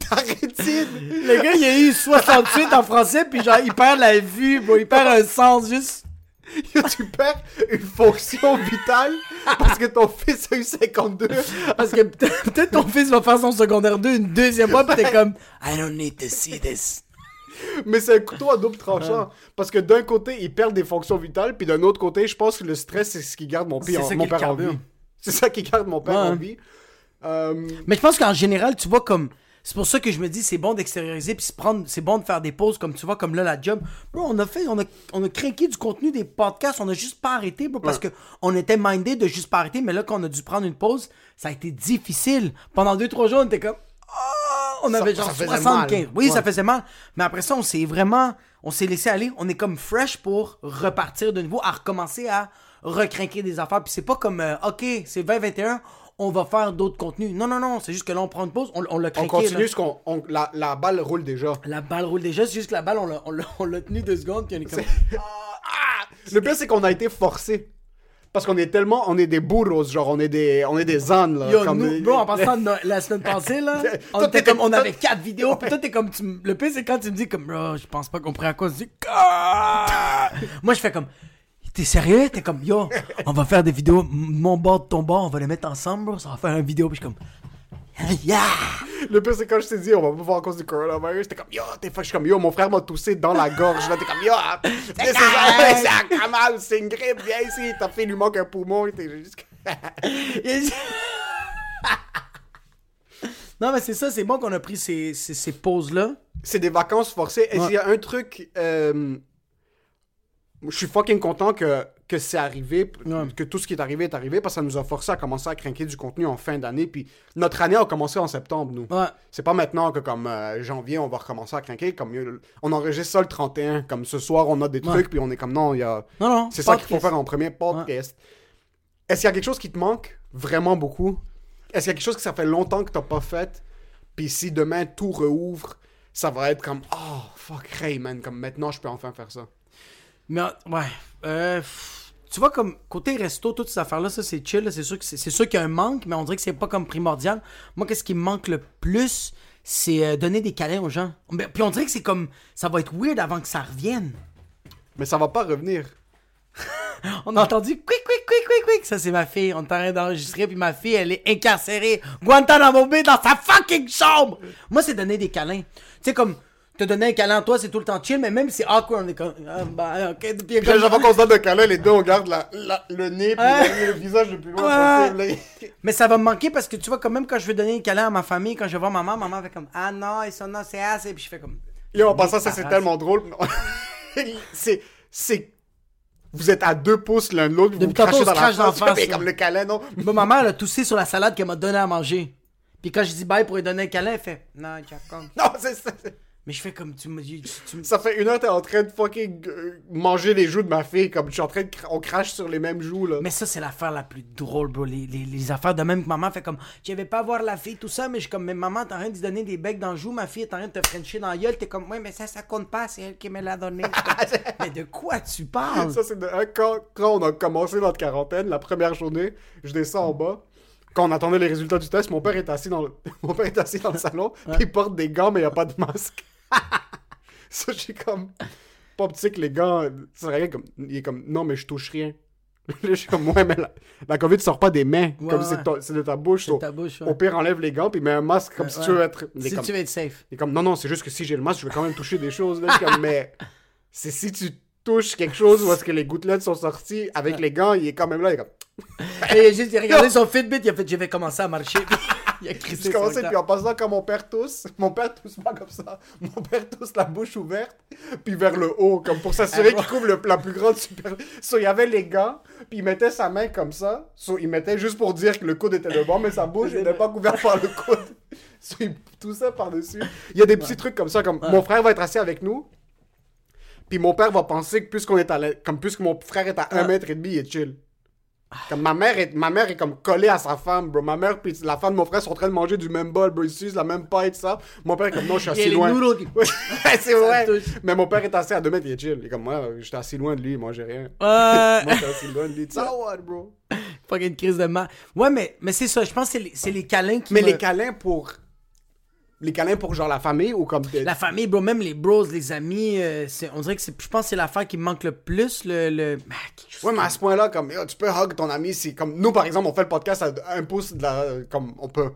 Ta rétine! Le gars, il a eu 68 en français, puis genre, il perd la vue, bro, il perd un sens, juste... Tu perds une fonction vitale parce que ton fils a eu 52. Parce que peut-être ton fils va faire son secondaire 2 une deuxième fois, t'es comme, I don't need to see this. Mais c'est un couteau à double tranchant. Parce que d'un côté, il perd des fonctions vitales, puis d'un autre côté, je pense que le stress, c'est ce qui garde mon, pire, père en vie. C'est ça qui garde mon père Ouais. en vie. Euh, Mais je pense qu'en général, tu vois, comme. C'est pour ça que je me dis, c'est bon d'extérioriser, puis prendre, c'est bon de faire des pauses, comme tu vois, comme là, la job. Bro, on a fait, on a, on a craqué du contenu des podcasts, on a juste pas arrêté, bro, parce que on était mindé de juste pas arrêter, mais là, quand on a dû prendre une pause, ça a été difficile. Pendant deux, trois jours, on était comme, ah, on Ça- avait ça genre faisait 75. mal. Oui, ça Ouais. faisait mal. Mais après ça, on s'est vraiment, on s'est laissé aller. On est comme fresh pour repartir de nouveau, à recommencer à recrinquer des affaires. Puis c'est pas comme, euh, ok, c'est 2021, on va faire d'autres contenus. Non, non, non, c'est juste que là, on prend une pause, on, on l'a on continue, parce qu'on on- la, la balle roule déjà. La balle roule déjà, c'est juste que la balle, on l'a, on l'a, tenue deux secondes, puis on est comme. Le pire, c'est qu'on a été forcé. Parce qu'on est tellement, on est des burros, genre on est des, on est des ânes là. Yo, comme nous, des- bro, en passant de la semaine passée, là, on était comme, on avait quatre vidéos, puis toi, t'es comme, tu le pire, c'est quand tu me dis comme, bro, je pense pas qu'on pourrait à cause du. Ah! Moi, je fais comme, t'es sérieux? T'es comme, yo, on va faire des vidéos, mon bord, ton bord, on va les mettre ensemble, bro, ça va faire une vidéo, puis je suis comme, yeah! Le pire, c'est quand je t'ai dit, on va pas voir à cause du coronavirus. T'es comme, yo, t'es fuck. Je suis comme, yo, mon frère m'a toussé dans la gorge. Là, t'es comme, yo, c'est un camal, c'est une grippe, viens ici. T'as fait, il lui manque un poumon. T'es juste. non, mais c'est ça, c'est bon qu'on a pris ces, ces, ces pauses-là. c'est des vacances forcées. Et Ouais. s'il y a un truc, euh, je suis fucking content que, que c'est arrivé, Ouais. que tout ce qui est arrivé est arrivé, parce que ça nous a forcé à commencer à craquer du contenu en fin d'année. Puis notre année a commencé en septembre, nous. Ouais. C'est pas maintenant que comme euh, janvier, on va recommencer à craquer. Comme, euh, on enregistre ça le 31. Comme ce soir, on a des trucs, Ouais. puis on est comme, non, il y a... Non, non. C'est ça qu'il faut faire en premier podcast. Est-ce qu'il y a quelque chose qui te manque vraiment beaucoup? Est-ce qu'il y a quelque chose que ça fait longtemps que t'as pas fait? Puis si demain tout rouvre, ça va être comme Oh fuck hey man, comme maintenant je peux enfin faire ça. Mais ouais. Euh, tu vois, comme côté resto, toutes ces affaires-là, ça c'est chill. C'est sûr, que c'est sûr qu'il y a un manque, mais on dirait que c'est pas comme primordial. Moi, qu'est-ce qui me manque le plus, c'est euh, donner des câlins aux gens. Mais- Puis on dirait que c'est comme. Ça va être weird avant que ça revienne. Mais ça va pas revenir. On a entendu quick, quick, quick, quick, quick. Ça, c'est ma fille. On est en train d'enregistrer, puis ma fille, elle est incarcérée. Guantanamo Bay dans sa fucking chambre. Moi, c'est donner des câlins. Tu sais, comme. Te donner un câlin à toi, c'est tout le temps chill, mais même si c'est awkward, on est comme. Ah, bah, ok. Puis chaque fois qu'on se donne un câlin, les deux on garde la, la- le nez puis Ouais. le, le visage le plus loin Ouais. possible. là. Mais ça va me manquer parce que tu vois, quand même, quand je veux donner un câlin à ma famille, quand je vais voir maman, maman fait comme Ah non, et son nom c'est assez. Puis je fais comme. Yo, en passant, ça c'est tellement drôle. c'est. C'est. Vous êtes à deux pouces l'un de l'autre, vous Depuis vous crachez tantôt, on dans se la crache dans la face, face, mais là. comme le câlin, non? Ma mère, elle a toussé sur la salade qu'elle m'a donné à manger. Puis quand je dis bye pour lui donner un câlin, elle fait Non, Jacob. Non, c'est ça. c'est- Mais je fais comme tu me dis. Tu, Ça fait une heure t'es en train de fucking euh, manger les joues de ma fille, comme je suis en train de... On crache sur les mêmes joues, là. Mais ça, c'est l'affaire la plus drôle, bro. Les, les, les affaires de même que maman fait comme Je vais pas voir la fille, tout ça, mais je suis comme Mais maman, t'es en train de lui donner des becs dans le joue, ma fille est en train de te frencher dans la gueule. T'es comme Ouais, mais ça, ça compte pas, c'est elle qui me l'a donné. Comme, mais de quoi tu parles? Ça, c'est de... hein, quand, quand on a commencé notre quarantaine, la première journée, je descends en bas. Quand on attendait les résultats du test, mon père est assis dans le, mon père est assis dans le salon, puis il porte des gants, mais il n'y a pas de masque. ça, j'ai comme... Pas petit que les gants... C'est rien comme... Il est comme, non, mais je touche rien. Là, je suis comme, ouais, mais la, la COVID sort pas des mains, Ouais, comme ouais. c'est de ta bouche. C'est so- ta bouche, ouais. Au pire, enlève les gants, puis mets un masque comme si tu veux être... Si comme- tu veux être safe. il est comme, non, non, c'est juste que si j'ai le masque, je vais quand même toucher des choses. Là, Je suis comme, mais c'est si tu touches quelque chose où est-ce que les gouttelettes sont sorties avec les gants, il est quand même là, il est comme, Et juste il a regardé son Fitbit, il a fait, je vais commencer à marcher. il a crissé commencé, le puis en passant, quand mon père tousse, mon père tousse pas comme ça. Mon père tousse la bouche ouverte, puis vers le haut, comme pour s'assurer qu'il couvre le- la plus grande super. So, il y avait les gants, puis il mettait sa main comme ça. So, il mettait juste pour dire que le coude était devant, mais sa bouche n'était pas couverte par le coude. So, il toussait par-dessus. Il y a des petits trucs comme ça, comme mon frère va être assis avec nous, puis mon père va penser que puisqu'on est à la- comme puisque mon frère est à un mètre et demi, il est chill. Comme ma mère est, ma mère est comme collée à sa femme, bro. Ma mère puis la femme de mon frère sont en train de manger du même bol, bro. Ils utilisent la même paille, ça. Mon père est comme non, je suis Il y a assis les loin. c'est vrai. Mais mon père est assis à deux mètres, il est chill. Il est comme moi, j'étais assis loin de lui, moi j'ai rien. Ouais. Moi j'étais assis loin de lui. Ça what, bro. Fucking crise de mal. Ouais, mais, mais c'est ça, je pense que c'est les, câlins qui. Mais me- les câlins pour. Les câlins pour genre la famille ou comme. La famille, bro, même les bros, les amis, euh, c'est- on dirait que c'est, je pense que c'est l'affaire qui me manque le plus, le. le... Ah, Ouais, mais à ce point-là, comme, yo, tu peux hug ton ami, c'est comme, nous, par exemple, on fait le podcast à un pouce de la, comme, on peut,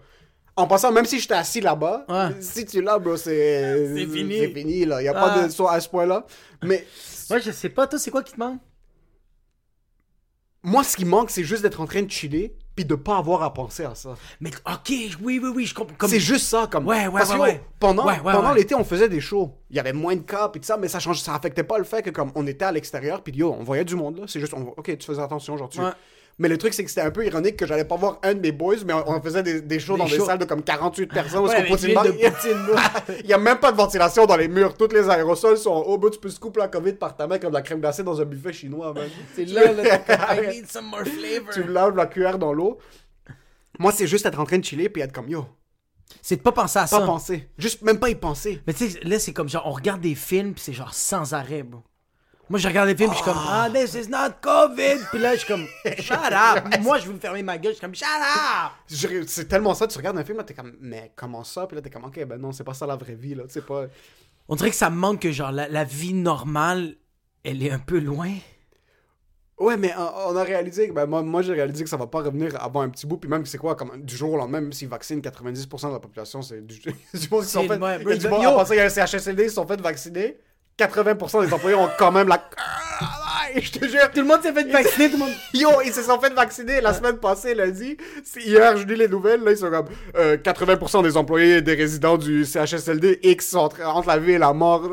en passant, même si j'étais assis là-bas, Ouais. si tu es là, bro, c'est, C'est fini. C'est fini, là, y a pas Ah. de, soit à ce point-là. Mais, Ouais, je sais pas, toi, c'est quoi qui te manque? moi, ce qui manque, c'est juste d'être en train de chiller, puis de pas avoir à penser à ça. Mais, ok, oui, oui, oui, je comprends. Comme... C'est juste ça, comme. Ouais, ouais, parce ouais, que, ouais. Pendant, Ouais, pendant l'été, on faisait des shows. Il y avait moins de cas, puis tout ça, mais ça change, ça affectait pas le fait que, comme, on était à l'extérieur, puis yo, on voyait du monde, là. C'est juste, on- ok, tu faisais attention, genre, tu. Mais le truc, c'est que c'était un peu ironique que j'allais pas voir un de mes boys, mais on, on faisait des, des shows Des dans des salles de comme 48 personnes. Ouais, est-ce qu'on. Il y a même pas de ventilation dans les murs. Tous les aérosols sont en haut. bro, tu peux se couper la COVID par ta main comme de la crème glacée dans un buffet chinois. C'est là, là, I need some more flavor. tu laves la cuillère dans l'eau. Moi, c'est juste être en train de chiller puis être comme yo. C'est de pas penser à Pas ça. penser. Juste même pas y penser. Mais tu sais, là, c'est comme genre, on regarde des films, pis c'est genre sans arrêt, bro. Moi, je regarde des films, je suis comme, ah, this is not COVID. Puis là, je suis comme, shut up. Moi, je veux me fermer ma gueule, je suis comme, shut up. C'est tellement ça, tu regardes un film, là, t'es comme, mais comment ça? Puis là, t'es comme, ok, ben non, c'est pas ça la vraie vie, là. Tu sais pas. On dirait que ça me manque que, genre, la, la vie normale, elle est un peu loin. Ouais, mais on, a réalisé que, ben, moi, moi j'ai réalisé que ça va pas revenir avant un petit bout, puis même, c'est quoi, comme du jour au lendemain, même s'ils vaccinent 90% de la population, c'est du, du monde qui sont fait. ouais, du yo. monde, il y a un CHSLD, ils sont fait vacciner. 80% des employés ont quand même la. Ah, je te jure. Tout le monde s'est fait vacciner, tout le monde. Yo, ils se sont fait vacciner la semaine passée, lundi. Hier, je lis les nouvelles, là, ils sont comme euh, 80% des employés et des résidents du CHSLD X sont entre, entre la vie et la mort.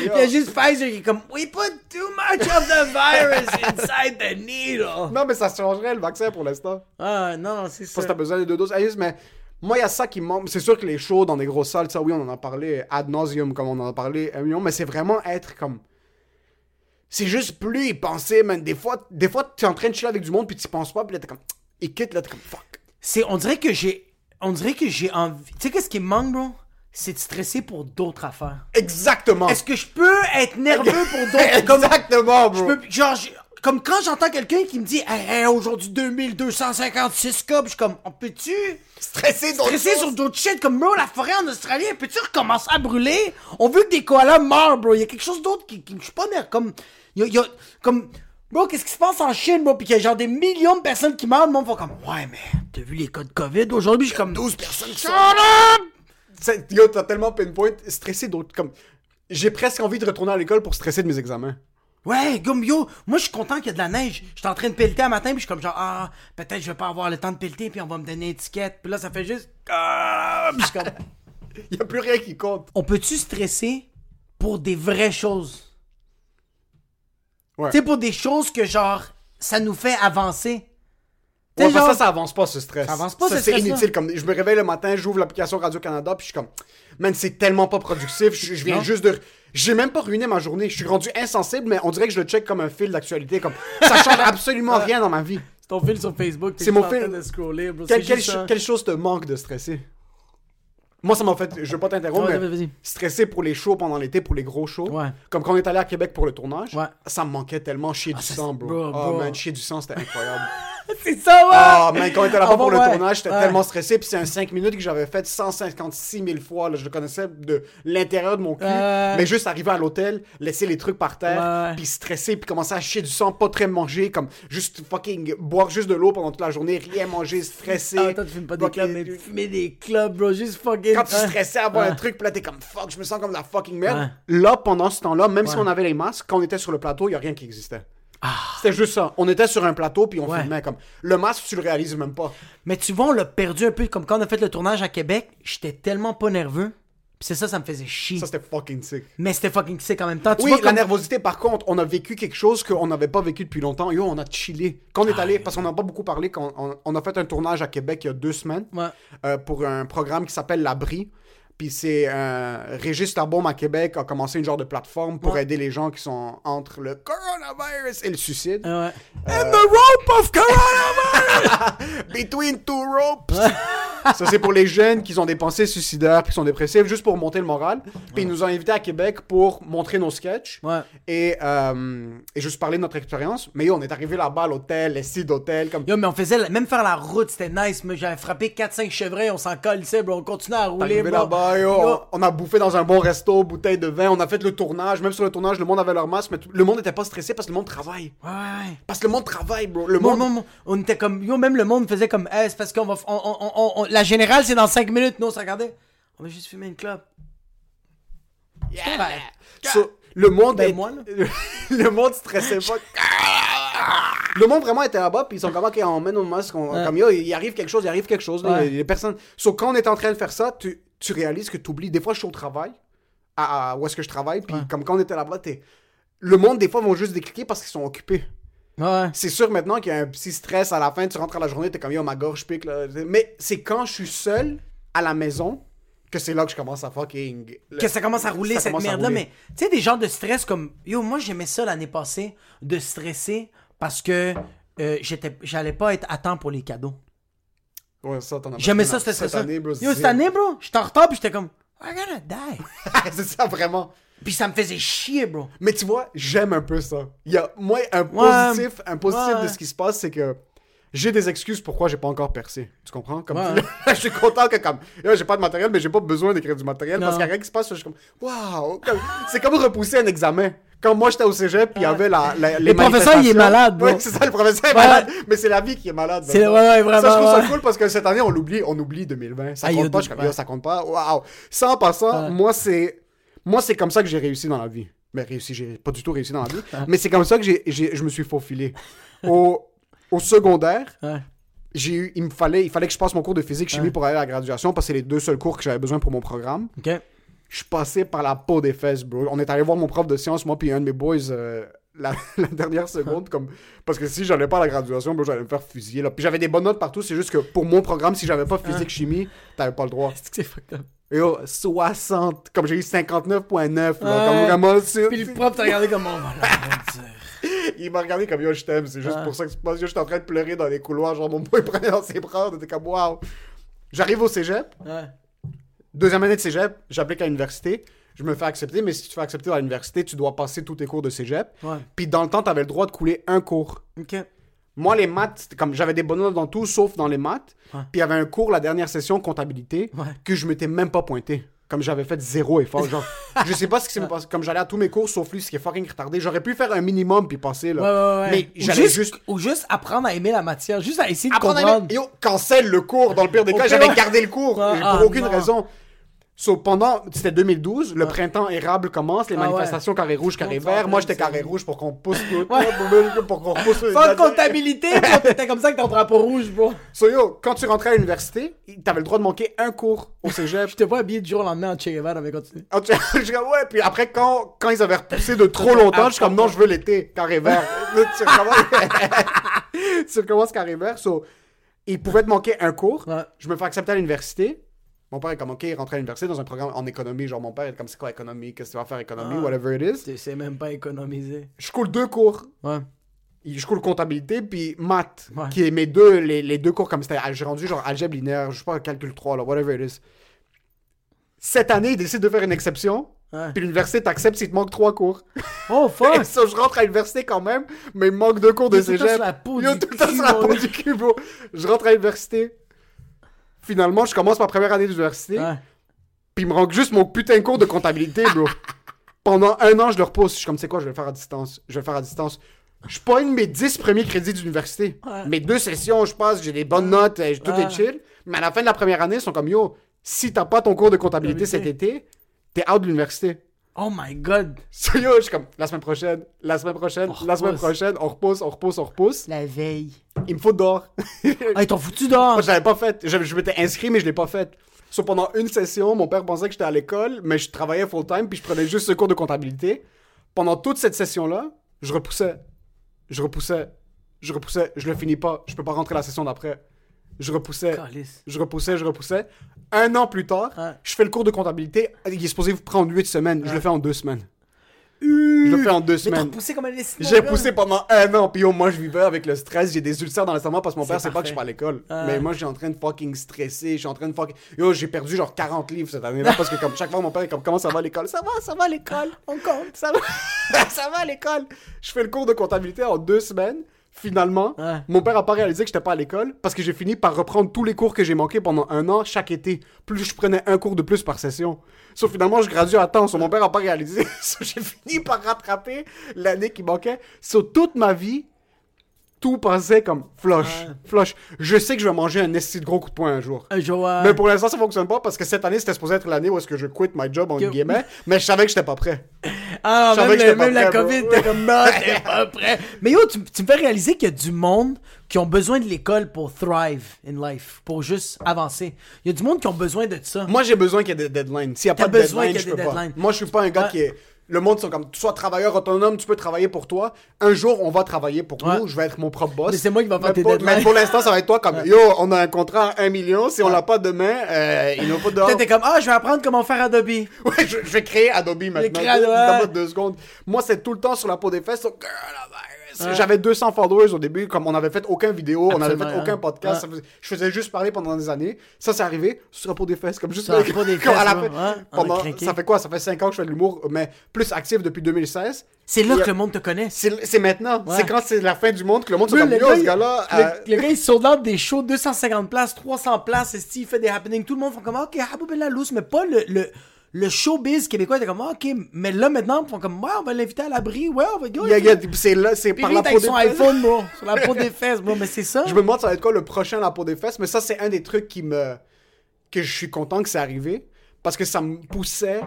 Il y a juste Pfizer qui est comme, we put too much of the virus inside the needle. Non, mais ça changerait le vaccin pour l'instant. Ah, non, c'est Parce que ça. t'as besoin de deux doses. Ah, juste, mais moi, il y a ça qui manque. C'est sûr que les shows dans des grosses salles, ça, oui, on en a parlé ad nauseum, comme on en a parlé un million, mais c'est vraiment être comme. C'est juste plus y penser, man. Des fois, des fois, t'es en train de chiller avec du monde, puis tu penses pas, puis là, t'es comme. Il quitte, là, t'es comme fuck. C'est, on dirait que j'ai, on dirait que j'ai envie. Tu sais qu'est-ce qui me manque, bro? C'est de stresser pour d'autres affaires. Exactement. Est-ce que je peux être nerveux pour d'autres? Comme, Exactement, bro. je peux, genre, j'ai- comme quand j'entends quelqu'un qui me dit, hey, hey, aujourd'hui 2256 cas, je suis comme, on peut-tu stresser choses? sur d'autres shit? Comme bro, la forêt en Australie, elle peut-tu recommencer à brûler? On veut que des koalas meurent, bro. Il y a quelque chose d'autre qui, qui je suis pas nerveux. Comme, y a, y a- comme, bro, qu'est-ce qui se passe en Chine, bro? Puis qu'il y a genre des millions de personnes qui meurent, le monde va comme, ouais, mais t'as vu les cas de COVID aujourd'hui? Je suis comme, 12 personnes qui sont- Yo, t'as tellement pinpoint, stressé d'autres. Comme. J'ai presque envie de retourner à l'école pour stresser de mes examens. Ouais, yo, moi je suis content qu'il y a de la neige. J'étais en train de pelleter un matin, puis je suis comme genre, ah, peut-être je vais pas avoir le temps de pelleter, puis on va me donner une étiquette. Puis là, ça fait juste. Ah, puis je suis comme, Y a plus rien qui compte. on peut-tu stresser pour des vraies choses? Ouais. Tu sais, pour des choses que genre, ça nous fait avancer. Ouais, genre- ça, ça avance pas ce stress. Ça avance pas, ce c'est stress-là. inutile. Comme, je me réveille le matin, j'ouvre l'application Radio-Canada, puis je suis comme, man, c'est tellement pas productif. Je, je viens Non. juste de. J'ai même pas ruiné ma journée. Je suis rendu insensible, mais on dirait que je le check comme un fil d'actualité. Comme, ça change absolument rien dans ma vie. C'est ton fil sur Facebook, C'est mon fil. de. Quelle, chose te manque de stresser? Moi, ça m'a fait. Je veux pas t'interrompre, Ouais, mais vas-y. stresser pour les shows pendant l'été, pour les gros shows. Ouais. Comme quand on est allé à Québec pour le tournage. Ouais. Ça me manquait tellement chier du ça, sang, bro. bro, oh bro. man, chier du sang, c'était incroyable. C'est ça, ouais! Ah, man, quand on était là-bas Ah, pour le tournage, j'étais tellement stressé. Puis c'est un 5 minutes que j'avais fait 156 000 fois. Là. Je le connaissais de l'intérieur de mon cul. Mais juste arriver à l'hôtel, laisser les trucs par terre, puis stresser, puis commencer à chier du sang, pas très manger, comme juste fucking boire juste de l'eau pendant toute la journée, rien manger, stressé. Ah, toi, tu fumes pas des clubs, mais fumer des clubs, bro, juste fucking. Quand tu stressais à Ouais. un truc, puis là, t'es comme fuck, je me sens comme la fucking merde. Là, pendant ce temps-là, même si on avait les masques, quand on était sur le plateau, il a rien qui existait. C'était juste ça. On était sur un plateau, puis on Ouais. filmait comme. Le masque, tu le réalises même pas. Mais tu vois, on l'a perdu un peu. Comme quand on a fait le tournage à Québec, j'étais tellement pas nerveux. Puis c'est ça, ça me faisait chier. Ça, c'était fucking sick. Mais c'était fucking sick en même temps. Tu oui, vois, la comme- nervosité, par contre, on a vécu quelque chose qu'on n'avait pas vécu depuis longtemps. Yo, on a chillé. Quand on est allé, parce qu'on n'a pas beaucoup parlé, quand on, on a fait un tournage à Québec il y a deux semaines Ouais. euh, pour un programme qui s'appelle L'Abri. Puis c'est un Régis Labaume à Québec a commencé une genre de plateforme pour Ouais. aider les gens qui sont entre le coronavirus et le suicide. Ouais. And the rope of coronavirus! Between two ropes! Ça, c'est pour les jeunes qui ont des pensées suicidaires, qui sont dépressifs, juste pour monter le moral. Puis ils nous ont invités à Québec pour montrer nos sketchs Ouais. et, euh, et juste parler de notre expérience. Mais yo, on est arrivé là-bas à l'hôtel, les sites d'hôtel, comme. Yo, mais on faisait, la- même faire la route, c'était nice. Mais j'avais frappé 4-5 chevreuils, on s'en colissait, bro. On continuait à rouler, Arrivé bro. là-bas, yo, Yo. on, a bouffé dans un bon resto, bouteille de vin, on a fait le tournage. Même sur le tournage, le monde avait leur masque, mais tout- le monde n'était pas stressé parce que le monde travaille. Ouais, ouais. Parce que le monde travaille, bro. Le Moi, monde. moi, moi, on était comme. Yo, même le monde faisait comme. Eh, c'est parce qu'on va. on- on- on- on- la générale, c'est dans 5 minutes. Nous, on se regardait. On va juste fumer une clope. So, le monde Ben, est- moi, le monde stressait pas. Le monde vraiment était là-bas, puis ils sont comme, ok, on met nos masques, on- Ouais. comme yo, il arrive quelque chose, il arrive quelque chose. Ouais. des personnes. So, quand on est en train de faire ça, tu, tu réalises que tu oublies. Des fois, je suis au travail, à, à- où est-ce que je travaille, puis comme quand on était là-bas, t'es. Le monde, des fois, vont juste décliquer parce qu'ils sont occupés. Ouais. C'est sûr maintenant qu'il y a un petit stress à la fin, tu rentres à la journée, t'es comme, yo, ma gorge pique, là. Mais c'est quand je suis seul à la maison que c'est là que je commence à fucking. que ça commence à rouler Ça cette merde-là. Mais tu sais, des genres de stress comme. Yo, moi, j'aimais ça l'année passée, de stresser parce que euh, j'étais, j'allais pas être à temps pour les cadeaux. Ouais, ça, t'en as J'aimais pas- ça, c'était ça. année, bro, Yo, cette année, bro, j'étais en retard, puis j'étais comme. I'm gonna die. c'est ça, vraiment. Puis ça me faisait chier, bro. Mais tu vois, j'aime un peu ça. Il y a, moi, un Ouais. positif, un positif Ouais. de ce qui se passe, c'est que j'ai des excuses pourquoi j'ai pas encore percé. Tu comprends? Comme Ouais. je suis content que comme j'ai pas de matériel, mais j'ai pas besoin d'écrire du matériel parce Non. qu'il y a rien qui se passe. Je suis comme waouh! C'est comme repousser un examen. Quand moi j'étais au cégep, puis il y avait la, la- les Le professeur, il est malade, bro. Ouais, c'est ça, le professeur est malade. Mais c'est la vie qui est malade. C'est- maintenant. ouais, vraiment, Ça, je trouve ça cool parce que cette année, on l'oublie, on oublie 2020. Ça Ah, compte pas. Je ça compte pas. Waouh! Ça, en passant, moi, c'est. Moi, c'est comme ça que j'ai réussi dans la vie. Mais réussi, j'ai pas du tout réussi dans la vie. Mais c'est comme ça que j'ai, je me suis faufilé. Au, au secondaire, j'ai eu, il me fallait, il fallait que je passe mon cours de physique chimie pour aller à la graduation parce que c'est les deux seuls cours que j'avais besoin pour mon programme. Ok. Je passé par la peau des fesses, bro. On est allé voir mon prof de sciences, moi puis un de mes boys, euh, la, la dernière seconde, comme parce que si j'allais pas à la graduation, bro, j'allais me faire fusiller. Là. Puis j'avais des bonnes notes partout. C'est juste que pour mon programme, si j'avais pas physique chimie, t'avais pas le droit. C'est que c'est fucked up? Oh, 60, comme j'ai eu 59.9, là, Ouais. comme vraiment, c'est- Puis le prof t'a regardé comme la dire. il m'a regardé comme yo, je t'aime, c'est juste Ouais. pour ça que c'est pas, yo, j'étais en train de pleurer dans les couloirs, genre mon boy prenait dans ses bras, on était comme waouh. J'arrive au cégep, Ouais. deuxième année de cégep, j'applique à l'université, je me fais accepter, mais si tu te fais accepter à l'université, tu dois passer tous tes cours de cégep. Ouais. Puis dans le temps, t'avais le droit de couler un cours. Ok. Moi, les maths, c'était comme j'avais des bonnes notes dans tout, sauf dans les maths. Ouais. Puis il y avait un cours, la dernière session, comptabilité, Ouais. que je m'étais même pas pointé. Comme j'avais fait zéro effort. Genre, je sais pas ce qui s'est passé. Comme j'allais à tous mes cours, sauf lui, ce qui est fucking retardé. J'aurais pu faire un minimum puis passer, là. Ouais. Mais j'allais juste. Ou juste apprendre à aimer la matière. Juste à essayer de Apprendre à comprendre. aimer- Yo, cancel le cours. Dans le pire des Au cas, j'avais gardé le cours. Ah, pour ah, aucune non. raison. So, pendant, c'était 2012, le printemps érable commence, les Ah, ouais. manifestations carré rouge, carré vert. Moi, j'étais carré rouge pour qu'on pousse tout, Ouais. pour qu'on pousse Sans comptabilité, t'étais comme ça avec ton drapeau rouge, bro. So, yo, quand tu rentrais à l'université, t'avais le droit de manquer un cours au cégep. Je t'ai pas habillé du jour au lendemain en Che Guevara. Ah, tu- je ouais, puis après, quand, quand ils avaient repoussé de trop longtemps, je suis comme, non, je veux l'été, carré vert. Tu recommences, tu recommences carré vert. So, ils pouvaient te manquer un cours. Ouais. Je me fais accepter à l'université. Mon père est comme, ok, il rentre à l'université dans un programme en économie. Genre, mon père est comme, c'est quoi économie? Qu'est-ce que tu vas faire économie? Ah. Whatever it is. Tu sais même pas économiser. Je coule deux cours. Ouais. Je coule comptabilité, puis maths, Ouais. qui est mes deux, les, les deux cours comme c'était. J'ai rendu genre algèbre linéaire, je sais pas, calcul 3, là, whatever it is. Cette année, ils décident de faire une exception. Ouais. Puis l'université t'accepte s'il te manque trois cours. Oh, fuck! Ça, je rentre à l'université quand même, mais il me manque deux cours de cégep. sur la peau Yo, tout le temps cul, sur la peau du cul, bro. Je rentre à l'université. Finalement, je commence ma première année d'université. Ouais. Puis il me manque juste mon putain de cours de comptabilité, bro. Pendant un an, je le repousse. Je suis comme, c'est quoi, je vais le faire à distance? Je vais le faire à distance. Je pogne mes 10 premiers crédits d'université. Ouais. Mes deux sessions, je passe, j'ai des bonnes notes, euh, tout Ouais. est chill. Mais à la fin de la première année, ils sont comme, yo, si t'as pas ton cours de comptabilité cet été, t'es out de l'université. Oh my god. So, yo, je suis comme, la semaine prochaine, la semaine prochaine, On la semaine prochaine, on repousse, on repousse, on repousse. La veille. Il me faut dehors. Ah, ils t'ont foutu dehors. Moi, je l'avais pas fait. Je, je m'étais inscrit, mais je l'ai pas fait. So, pendant une session, mon père pensait que j'étais à l'école, mais je travaillais full-time, puis je prenais juste ce cours de comptabilité. Pendant toute cette session-là, je repoussais. Je repoussais. Je repoussais. Je le finis pas. Je peux pas rentrer la session d'après. Je repoussais. Calice. Je repoussais, je repoussais. Un an plus tard, Ouais. je fais le cours de comptabilité. Il est supposé vous prendre 8 semaines. Je le fais en deux semaines. Je le fais en deux Mais t'as semaines. comme un. J'ai poussé pendant un an, puis yo, moi je vivais avec le stress, j'ai des ulcères dans l'estomac parce que mon père sait pas que je suis pas à l'école. Mais moi je suis en train de fucking stresser, je suis en train de fucking. Yo, j'ai perdu genre 40 livres cette année-là parce que comme chaque fois mon père est comme comment ça va à l'école? Ça va, ça va à l'école, on compte, ça va, ça va à l'école. Je fais le cours de comptabilité en deux semaines. Finalement, Ouais. mon père a pas réalisé que j'étais pas à l'école parce que j'ai fini par reprendre tous les cours que j'ai manqués pendant un an chaque été. Plus je prenais un cours de plus par session. Sauf finalement, je gradue à temps. So, mon père a pas réalisé. So, j'ai fini par rattraper l'année qui manquait. Sur toute ma vie, tout passait comme flush. Flush. Je sais que je vais manger un esti de gros coup de poing un jour. Un jour, ouais. Mais pour l'instant, ça fonctionne pas parce que cette année, c'était supposé être l'année où est-ce que je quitte my job, en Que- guillemets. Mais je savais que j'étais pas prêt. Ah, Je savais même, pas même la prêt. COVID, t'es comme non, t'es pas prêt. Mais yo, tu, tu me fais réaliser qu'il y a du monde qui ont besoin de l'école pour thrive in life, pour juste avancer. Il y a du monde qui ont besoin de ça. Moi, j'ai besoin qu'il y ait des deadlines. S'il n'y a pas de besoin deadline, je peux pas. Moi, je suis pas un gars qui est... Le monde sont comme, sois travailleur autonome, tu peux travailler pour toi. Un jour, on va travailler pour Ouais. nous, je vais être mon propre boss. Mais c'est moi qui va faire tes pour- deadlines. Mais pour l'instant, ça va être toi comme, yo, on a un contrat à 1 million, si on l'a pas demain, euh, il nous faut dehors. T'es comme, ah, je vais apprendre comment faire Adobe. Ouais, je, je vais créer Adobe maintenant. créer Adobe. Dans pas deux secondes. Moi, c'est tout le temps sur la peau des fesses. so, J'avais 200 followers au début, comme on avait fait aucun vidéo, on avait fait aucun hein. podcast. Ouais. ça je faisais juste parler pendant des années. Ça, c'est arrivé sur la peau des fesses, comme juste la peau des comme à la fesses, fin- ouais. Pendant- ça fait quoi? Ça fait 5 ans que je fais de l'humour, mais plus actif depuis 2016. C'est là Et, que le monde te connaît. C'est maintenant. C'est quand c'est la fin du monde que le monde se comme yo, gars, ce gars-là. le, euh, le gars, il des shows 250 places, 300 places, esti, il fait des happenings. Tout le monde font comme, ok, Habou Ben la loose, mais pas le, le, le showbiz québécois. T'es comme, ok, mais là maintenant, ils font comme, ouais, on va l'inviter à l'abri, ouais, on va a- C'est là, c'est par la peau des son fesses. iPhone, bro, sur la peau des fesses, bro, mais c'est ça. Je me demande ça va être quoi le prochain la peau des fesses, mais ça c'est un des trucs qui me que je suis content que c'est arrivé parce que ça me poussait.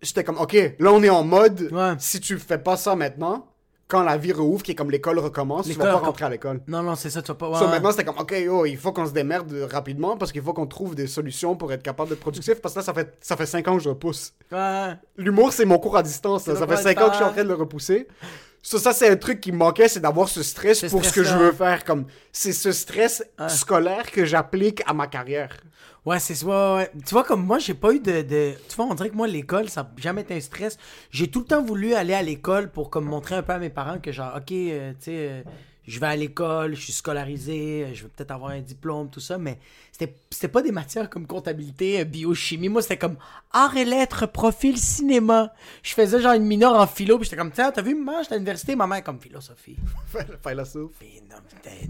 J'étais comme ok, là on est en mode Ouais. si tu fais pas ça maintenant, quand la vie rouvre, qui est comme l'école recommence, tu vas pas rentrer à l'école. Non, non, c'est ça, tu vas pas. ouais, So, ouais. maintenant c'était comme ok yo, il faut qu'on se démerde rapidement parce qu'il faut qu'on trouve des solutions pour être capable d'être productif parce que là ça fait ça fait 5 ans que je repousse. Ouais. L'humour, c'est mon cours à distance. Ça fait 5 ans que je suis en train de le repousser. Ça, ça c'est un truc qui me manquait, c'est d'avoir ce stress pour ce que je veux faire. Comme C'est ce stress scolaire que j'applique à ma carrière. Ouais, c'est ça. ouais. Tu vois, comme moi, j'ai pas eu de, de- Tu vois, on dirait que moi, l'école, ça n'a jamais été un stress. J'ai tout le temps voulu aller à l'école pour comme montrer un peu à mes parents que, genre, OK, euh, tu sais, euh, je vais à l'école, je suis scolarisé, euh, je vais peut-être avoir un diplôme, tout ça, mais c'était pas des matières comme comptabilité, euh, biochimie. Moi, c'était comme art et lettres, profil cinéma. Je faisais genre une mineure en philo, puis j'étais comme, tiens, t'as vu, maman, j'étais à l'université, ma mère, comme philosophie. Philosophe.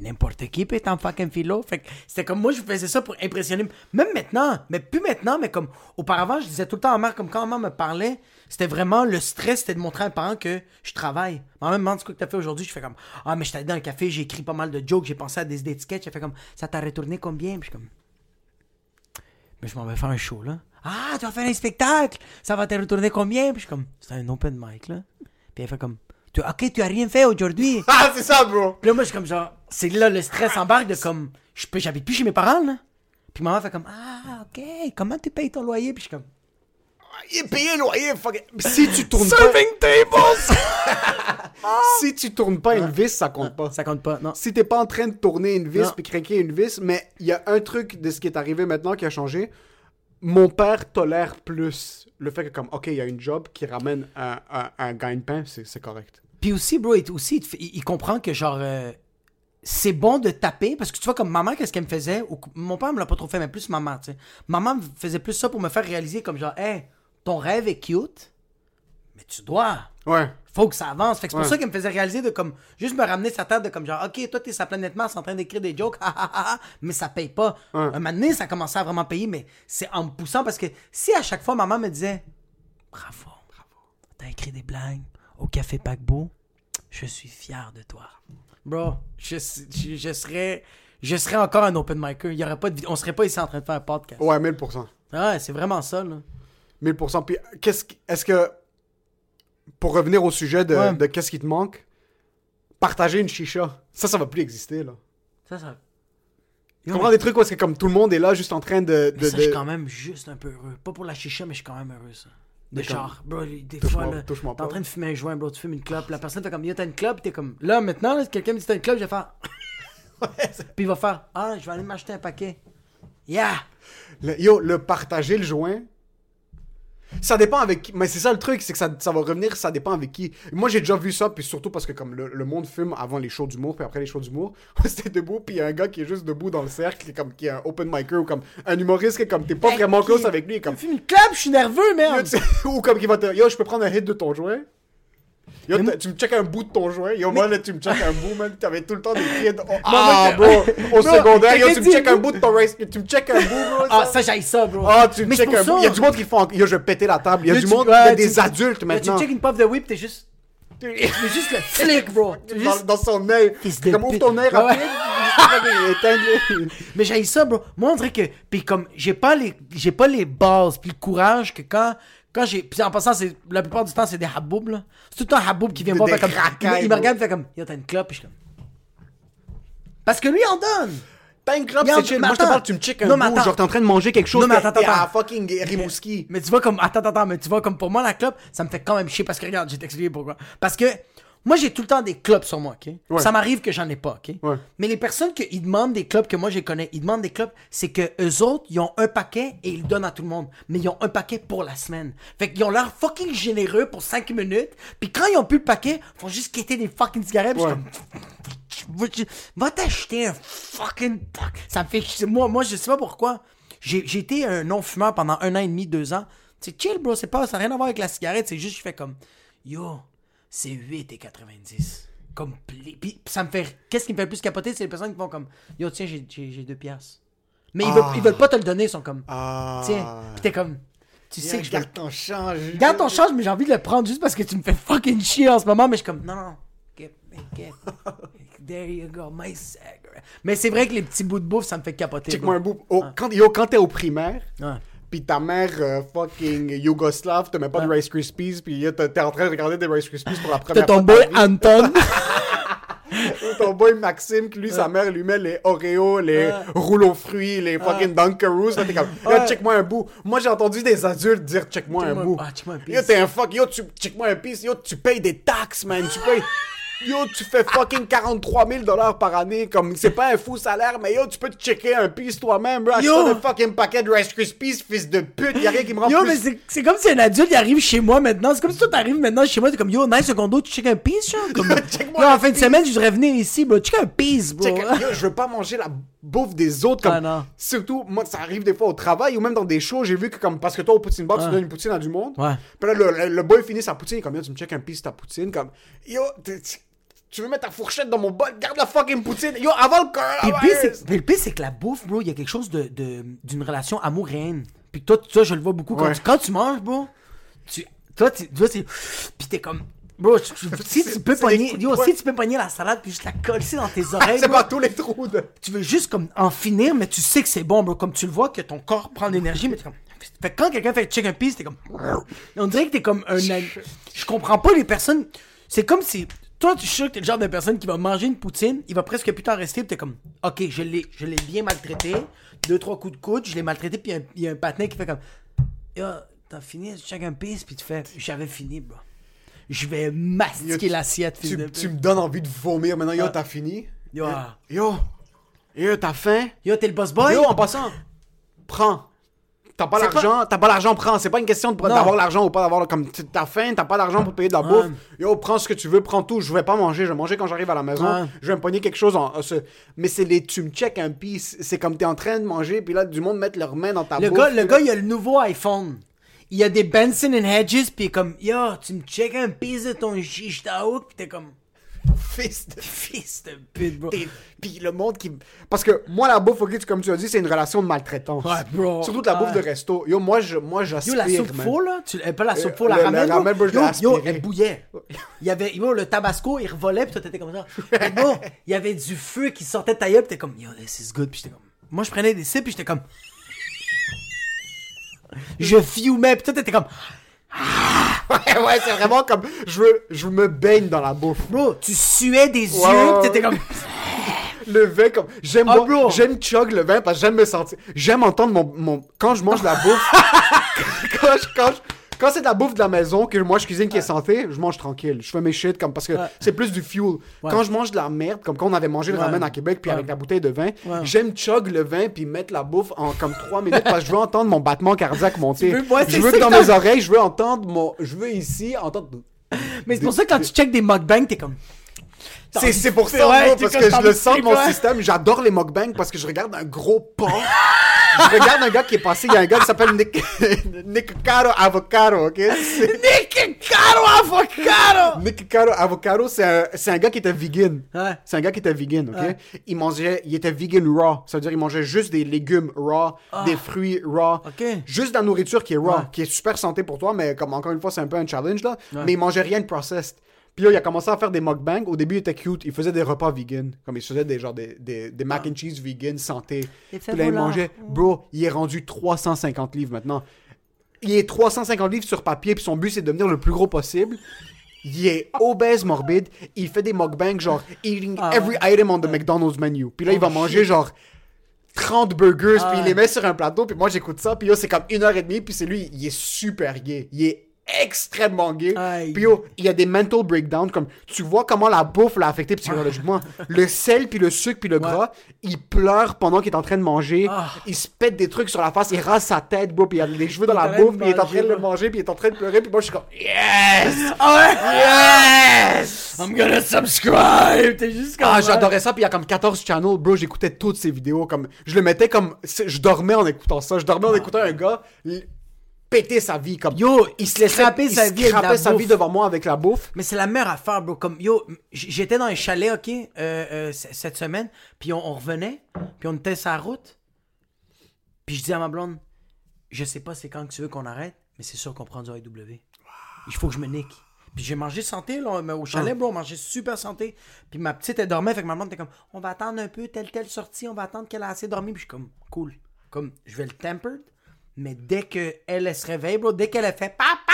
N'importe qui peut être en fucking philo. Fait que c'était comme moi, je faisais ça pour impressionner. Même maintenant, mais plus maintenant, mais comme auparavant, je disais tout le temps à ma mère, comme quand ma mère me parlait, c'était vraiment le stress, c'était de montrer à mes parents que je travaille. Ma mère me demande ce que t'as fait aujourd'hui, je fais comme Ah, mais j'étais dans le café, j'ai écrit pas mal de jokes, j'ai pensé à des idées étiquettes, j'ai fait comme Ça t'a retourné combien? Puis je suis comme Mais je m'en vais faire un show là. Ah, tu vas faire un spectacle, ça va te retourner combien? Puis je suis comme C'est un open mic là. Puis elle fait comme Tu- Ok, tu as rien fait aujourd'hui. Ah, c'est ça, bro! Puis là, moi, je suis comme genre, c'est là le stress embarque de comme, je peux, j'habite plus chez mes parents, là. Puis maman fait comme, ah, ok, comment tu payes ton loyer? Puis je suis comme, Il est payé le loyer, fuck. Si tu tournes Serving tables! pas, si tu tournes pas une vis, ça compte pas. Ça compte pas, non. Si t'es pas en train de tourner une vis puis craquer une vis, mais il y a un truc de ce qui est arrivé maintenant qui a changé. Mon père tolère plus le fait que comme, ok, il y a une job qui ramène un, un, un gagne-pain, c'est c'est correct. Puis aussi, bro, il, aussi, il, comprend que genre, euh, c'est bon de taper, parce que tu vois, comme maman, qu'est-ce qu'elle me faisait? Ou- mon père me l'a pas trop fait, mais plus maman, tu sais. Maman me faisait plus ça pour me faire réaliser comme genre, hey, ton rêve est cute, mais tu dois. Ouais. faut que ça avance. Fait que c'est pour Ouais. ça qu'il me faisait réaliser de comme juste me ramener sa tête de comme genre OK, toi t'es sa planète Mars en train d'écrire des jokes, mais ça paye pas. Un moment donné, ça commençait à vraiment payer, mais c'est en me poussant parce que si à chaque fois maman me disait Bravo, bravo, t'as écrit des blagues au café paquebot, je suis fier de toi. Bro, je, je, je serais je serais encore un open micer. Il y aurait pas de on serait pas ici en train de faire un podcast. Ouais, 1000%. Ouais, c'est vraiment ça là. 1000%. Puis, qu'est-ce est-ce que, pour revenir au sujet de, Ouais. de qu'est-ce qui te manque, partager une chicha, ça, ça va plus exister, là. Ça, ça. Tu comprends des trucs où est-ce que comme tout le monde est là juste en train de... Mais je suis quand même juste un peu heureux. Pas pour la chicha, mais je suis quand même heureux, ça. De Mais comme- genre, bro, des fois, là, t'es en train de fumer un joint, bro, tu fumes une clope, la personne fait comme, yo, t'as une clope, t'es comme, là, maintenant, là, quelqu'un me dit t'as une clope, je vais faire, puis il va faire, ah, je vais aller m'acheter un paquet. Yeah! Le- yo, le partager le joint, ça dépend avec qui. Mais c'est ça le truc, c'est que ça, ça va revenir, ça dépend avec qui. Moi, j'ai déjà vu ça, puis surtout parce que comme le, le monde fume avant les shows d'humour, puis après les shows d'humour, c'était debout, puis il y a un gars qui est juste debout dans le cercle, qui est, comme, qui est un open micer, ou comme un humoriste qui est comme, t'es pas vraiment Qui- close avec lui, comme, Tu fumes une clope, je suis nerveux, merde! ou comme qui va te yo je peux prendre un hit de ton joint Yo, Mais tu me checkes un bout de ton joint. Yo, moi, là, tu me checkes un bout, man. T'avais tout le temps des kids. Oh, ah, bro. Au secondaire, yo, tu me checkes un bout de ton race. Tu me checkes un bout, bro. Ah, ça, j'aille ça, bro. Ah, tu me Mais pour un bout. Il y a du monde qui font. Yo, je vais péter la table. Il y a du monde. ouais, Il y a tu- des adultes maintenant. tu check une puff de whip, t'es juste, t'es juste le flic, bro. Dans, dans son œil. Comme ouvre ton œil rapide. ouais. Mais j'ai ça, bro. Moi, on dirait que. Puis comme, j'ai pas les, j'ai pas les bases, puis le courage que quand. Quand j'ai. Puis en passant, c'est, la plupart du temps, c'est des haboubs, là. C'est tout le temps haboub qui vient voir. Comme, il, me- il regarde, il fait comme, yo, t'as une clope, puis je suis comme. Parce que lui, il en donne. T'as une clope, c'est chill. mais Moi, je te parle, tu me checkes un Non, mais bout. Genre, t'es en train de manger quelque chose. Non, mais attends, attends. fucking Rimouski. Mais tu vois, comme. Attends, attends, mais tu vois, comme pour moi, la clope, ça me fait quand même chier. Parce que regarde, je vais t'expliquer pourquoi. Parce que. Moi, j'ai tout le temps des clopes sur moi, ok? Ouais. Ça m'arrive que j'en ai pas, ok? Ouais. Mais les personnes qui demandent des clopes que moi je connais, ils demandent des clopes, c'est que eux autres, ils ont un paquet et ils le donnent à tout le monde. Mais ils ont un paquet pour la semaine. Fait qu'ils ont l'air fucking généreux pour 5 minutes. Puis quand ils ont plus le paquet, ils font juste quitter des fucking cigarettes. puis je suis comme, Va- t'acheter un fucking pack. Ça me fait chier. Moi, moi, je sais pas pourquoi. J'ai j'ai été un non-fumeur pendant un an et demi, deux ans. C'est chill, bro. C'est pas, ça n'a rien à voir avec la cigarette. C'est juste, je fais comme, yo, c'est 8 et 90. Comme, pli- puis ça me fait. Qu'est-ce qui me fait le plus capoter, c'est les personnes qui font comme, yo, tiens, j'ai- deux piastres. Mais ils, veulent, ils veulent pas te le donner, ils sont comme, Ah. tiens. Puis t'es comme, tu sais que je Garde ton change. Garde ton change, mais j'ai envie de le prendre juste parce que tu me fais fucking chier en ce moment. Mais je suis comme, non, non, get, get, there you go, my cigarette. Mais c'est vrai que les petits bouts de bouffe, ça me fait capoter. Check-moi un bout. Oh, quand, yo, quand t'es au primaire. Pis ta mère euh, fucking yougoslave te met pas de Rice Krispies, pis yo, t'es t'es en train de regarder des Rice Krispies pour la T'as première ton fois. boy Anton. Ton boy Maxime, qui lui, sa mère lui met les Oreos, les rouleaux aux fruits, les fucking Dunkaroos. Là, t'es comme, yo, Ouais. check-moi un bout. Moi, j'ai entendu des adultes dire, check-moi un bout. ah, check-moi un piece. Yo, t'es un fuck. Yo, tu, check-moi un piece. Yo, tu payes des taxes, man. Tu payes. Yo, tu fais fucking 43 000 dollars par année. Comme, c'est pas un fou salaire, mais yo, tu peux te checker un piece toi-même, bro. Yo. Un fucking paquet de Rice Krispies, fils de pute. Y'a rien qui me rend Yo, plus mais c'est- comme si un adulte il arrive chez moi maintenant. C'est comme si toi t'arrives maintenant chez moi, t'es comme yo, nice secondo, tu check un piece, genre. Comme, yo, un en fin de semaine, je voudrais venir ici, bro. Check un piece, bro. Check- yo, je veux pas manger la bouffe des autres comme Ah, non. surtout moi ça arrive des fois au travail ou même dans des shows j'ai vu que comme parce que toi au poutine bar tu donnes une poutine à du monde Ouais. puis là le, le, le boy finit sa poutine il est comme yo tu me check un piece ta poutine comme yo tu- veux mettre ta fourchette dans mon bol? Garde la fucking poutine yo avant le coronavirus puis le pire, c'est que la bouffe, bro, il y a quelque chose de, de- d'une relation amour-haine. Puis toi, toi, je le vois beaucoup. Quand, Ouais. tu, quand tu manges, bro, tu, toi, tu, toi, c'est. Puis t'es comme. Bro, tu- si tu peux pogner, yo, si tu peux pogner la salade puis juste la coller dans tes oreilles, c'est pas tous les trous de tu veux juste comme en finir, mais tu sais que c'est bon, bro. Comme tu le vois que ton corps prend de l'énergie, mais t'es comme. Fait que quand quelqu'un fait check un piece, t'es comme. On dirait que t'es comme un. Je comprends pas les personnes. C'est comme si. Toi, tu sûr que t'es le genre de personne qui va manger une poutine, il va presque plus t'en rester, pis t'es comme. Ok, je l'ai, je l'ai bien maltraité. Deux, trois coups de coude, je l'ai maltraité, puis il y a un- il y, a un patin qui fait comme. Yo, t'as fini, check un piece, puis tu fais. J'avais fini, bro. Je vais mastiquer l'assiette, tu, de tu me donnes envie de vomir maintenant yo t'as fini? Yo, ah. yo yo t'as faim? Yo, t'es le boss boy? Yo, en passant, prends. T'as pas l'argent, t'as pas l'argent, prends. C'est pas une question d'avoir l'argent ou pas d'avoir. Comme t'as faim, t'as pas d'argent pour payer de la bouffe. Yo, prends ce que tu veux, prends tout. Je vais pas manger, je vais manger quand j'arrive à la maison. Ouais. Je vais me pogner quelque chose en. ce- Mais c'est les. Tu me check un piece. C'est comme t'es en train de manger, puis là, du monde met leurs mains dans ta Le bouffe. gars, le gars, il a le nouveau iPhone. Il y a des Benson and Hedges, est comme, yo, tu me check un piece de ton chiche taouk, pis t'es comme, Fils de. fils de pute, bro. Puis le monde qui. Parce que moi, la bouffe, ok, comme tu as dit, c'est une relation de maltraitance. Ouais, bro. Surtout de la bouffe Ouais. de resto. Yo, moi, je, moi Yo, j'aspire. la soupe man. faux, là, tu, euh, pas la soupe Euh, faux, la le- ramen, bro, yo, yo, elle bouillait. Il y avait, yo, le tabasco, il revolait, pis toi, t'étais comme ça. Mais bon, il y avait du feu qui sortait de ta gueule, pis t'es comme, yo, this is good, pis j'étais comme, moi, je prenais des sips, pis j'étais comme, Je fumais, pis toi, t'étais comme, Ouais, ouais, c'est vraiment comme. Je veux, je me baigne dans la bouffe. bro, tu suais des yeux, pis t'étais comme, Le vin, comme. J'aime Ah, boire- bro. j'aime chug le vin parce que j'aime me sentir. J'aime entendre mon, mon. Quand je mange la bouffe. quand je- quand je- Quand c'est de la bouffe de la maison, que moi je cuisine qui est santé, je mange tranquille. Je fais mes shit comme parce que c'est plus du fuel. Quand je mange de la merde, comme quand on avait mangé le ramen à Québec, puis avec la bouteille de vin, j'aime chug le vin puis mettre la bouffe en comme 3 minutes parce que je veux entendre mon battement cardiaque monter. je veux que dans mes oreilles, je veux entendre mon. Je veux ici entendre. mais c'est pour ça que quand tu check des mukbangs, t'es comme, C'est, pour ça, Ouais, moi, t'es parce que je le sens de mon système. J'adore les mukbangs parce que je regarde un gros pan. je regarde un gars qui est passé. Il y a un gars qui s'appelle Nick, Nick Caro Avocado, ok? Nick Caro Avocado! Nick Caro Avocado, c'est un, gars qui était vegan. Ouais. C'est un gars qui était vegan, ok? Ouais. Il mangeait, il était vegan raw. Ça veut dire il mangeait juste des légumes raw, des fruits raw. Ah. Juste de la nourriture qui est raw, qui est super santé pour toi, mais comme encore une fois, c'est un peu un challenge là. Mais il mangeait rien de processed. Puis là, il a commencé à faire des mukbangs. Au début, il était cute. Il faisait des repas vegan. Comme il faisait des, genre, des, des, des mac and cheese vegan, santé. Puis là, il mangeait. Bro, il est rendu 350 livres maintenant. Il est 350 livres sur papier, puis son but, c'est de devenir le plus gros possible. Il est obèse morbide. Il fait des mukbangs, genre, eating Ah every item on the McDonald's menu. Puis là, il va manger, genre, 30 burgers, Ah puis il ouais. les met sur un plateau, puis moi, j'écoute ça, puis yo, c'est comme une heure et demie, puis c'est lui, il est super gay. Il est extrêmement gay. Aïe. Puis yo, il y a des mental breakdowns, comme, tu vois comment la bouffe l'a affecté psychologiquement. le sel, puis le sucre, puis le gras, il pleure pendant qu'il est en train de manger. Ah. Il se pète des trucs sur la face, il rase sa tête, bro, puis il a les cheveux dans la bouffe, puis il est en train de le manger, puis il est en train de pleurer, puis moi, je suis comme, yes! Ah ouais! Yes! I'm gonna subscribe! T'es juste comme. Ah, ouais. j'adorais ça, puis il y a comme 14 channels, bro, j'écoutais toutes ces vidéos, comme, je le mettais comme, je dormais en écoutant ça, je dormais en écoutant un gars péter sa vie, comme, Yo, il se laissait scraper sa vie avec scrapait la sa bouffe. vie devant moi avec la bouffe. Mais c'est la meilleure affaire, bro. Comme, yo, j'étais dans un chalet, ok, euh, euh, cette semaine, puis on, on revenait, puis on était sur la route, puis je dis à ma blonde, je sais pas c'est quand que tu veux qu'on arrête, mais c'est sûr qu'on prend du AEW. Il faut que je me nique. Puis j'ai mangé santé, là, au chalet, bro, on mangeait super santé. Puis ma petite, elle dormait, fait que ma blonde était comme, on va attendre un peu, telle, telle sortie, on va attendre qu'elle a assez dormi. Puis je suis comme, cool. Comme, je vais le temper, mais dès qu'elle elle se réveille, bro, dès qu'elle a fait papa,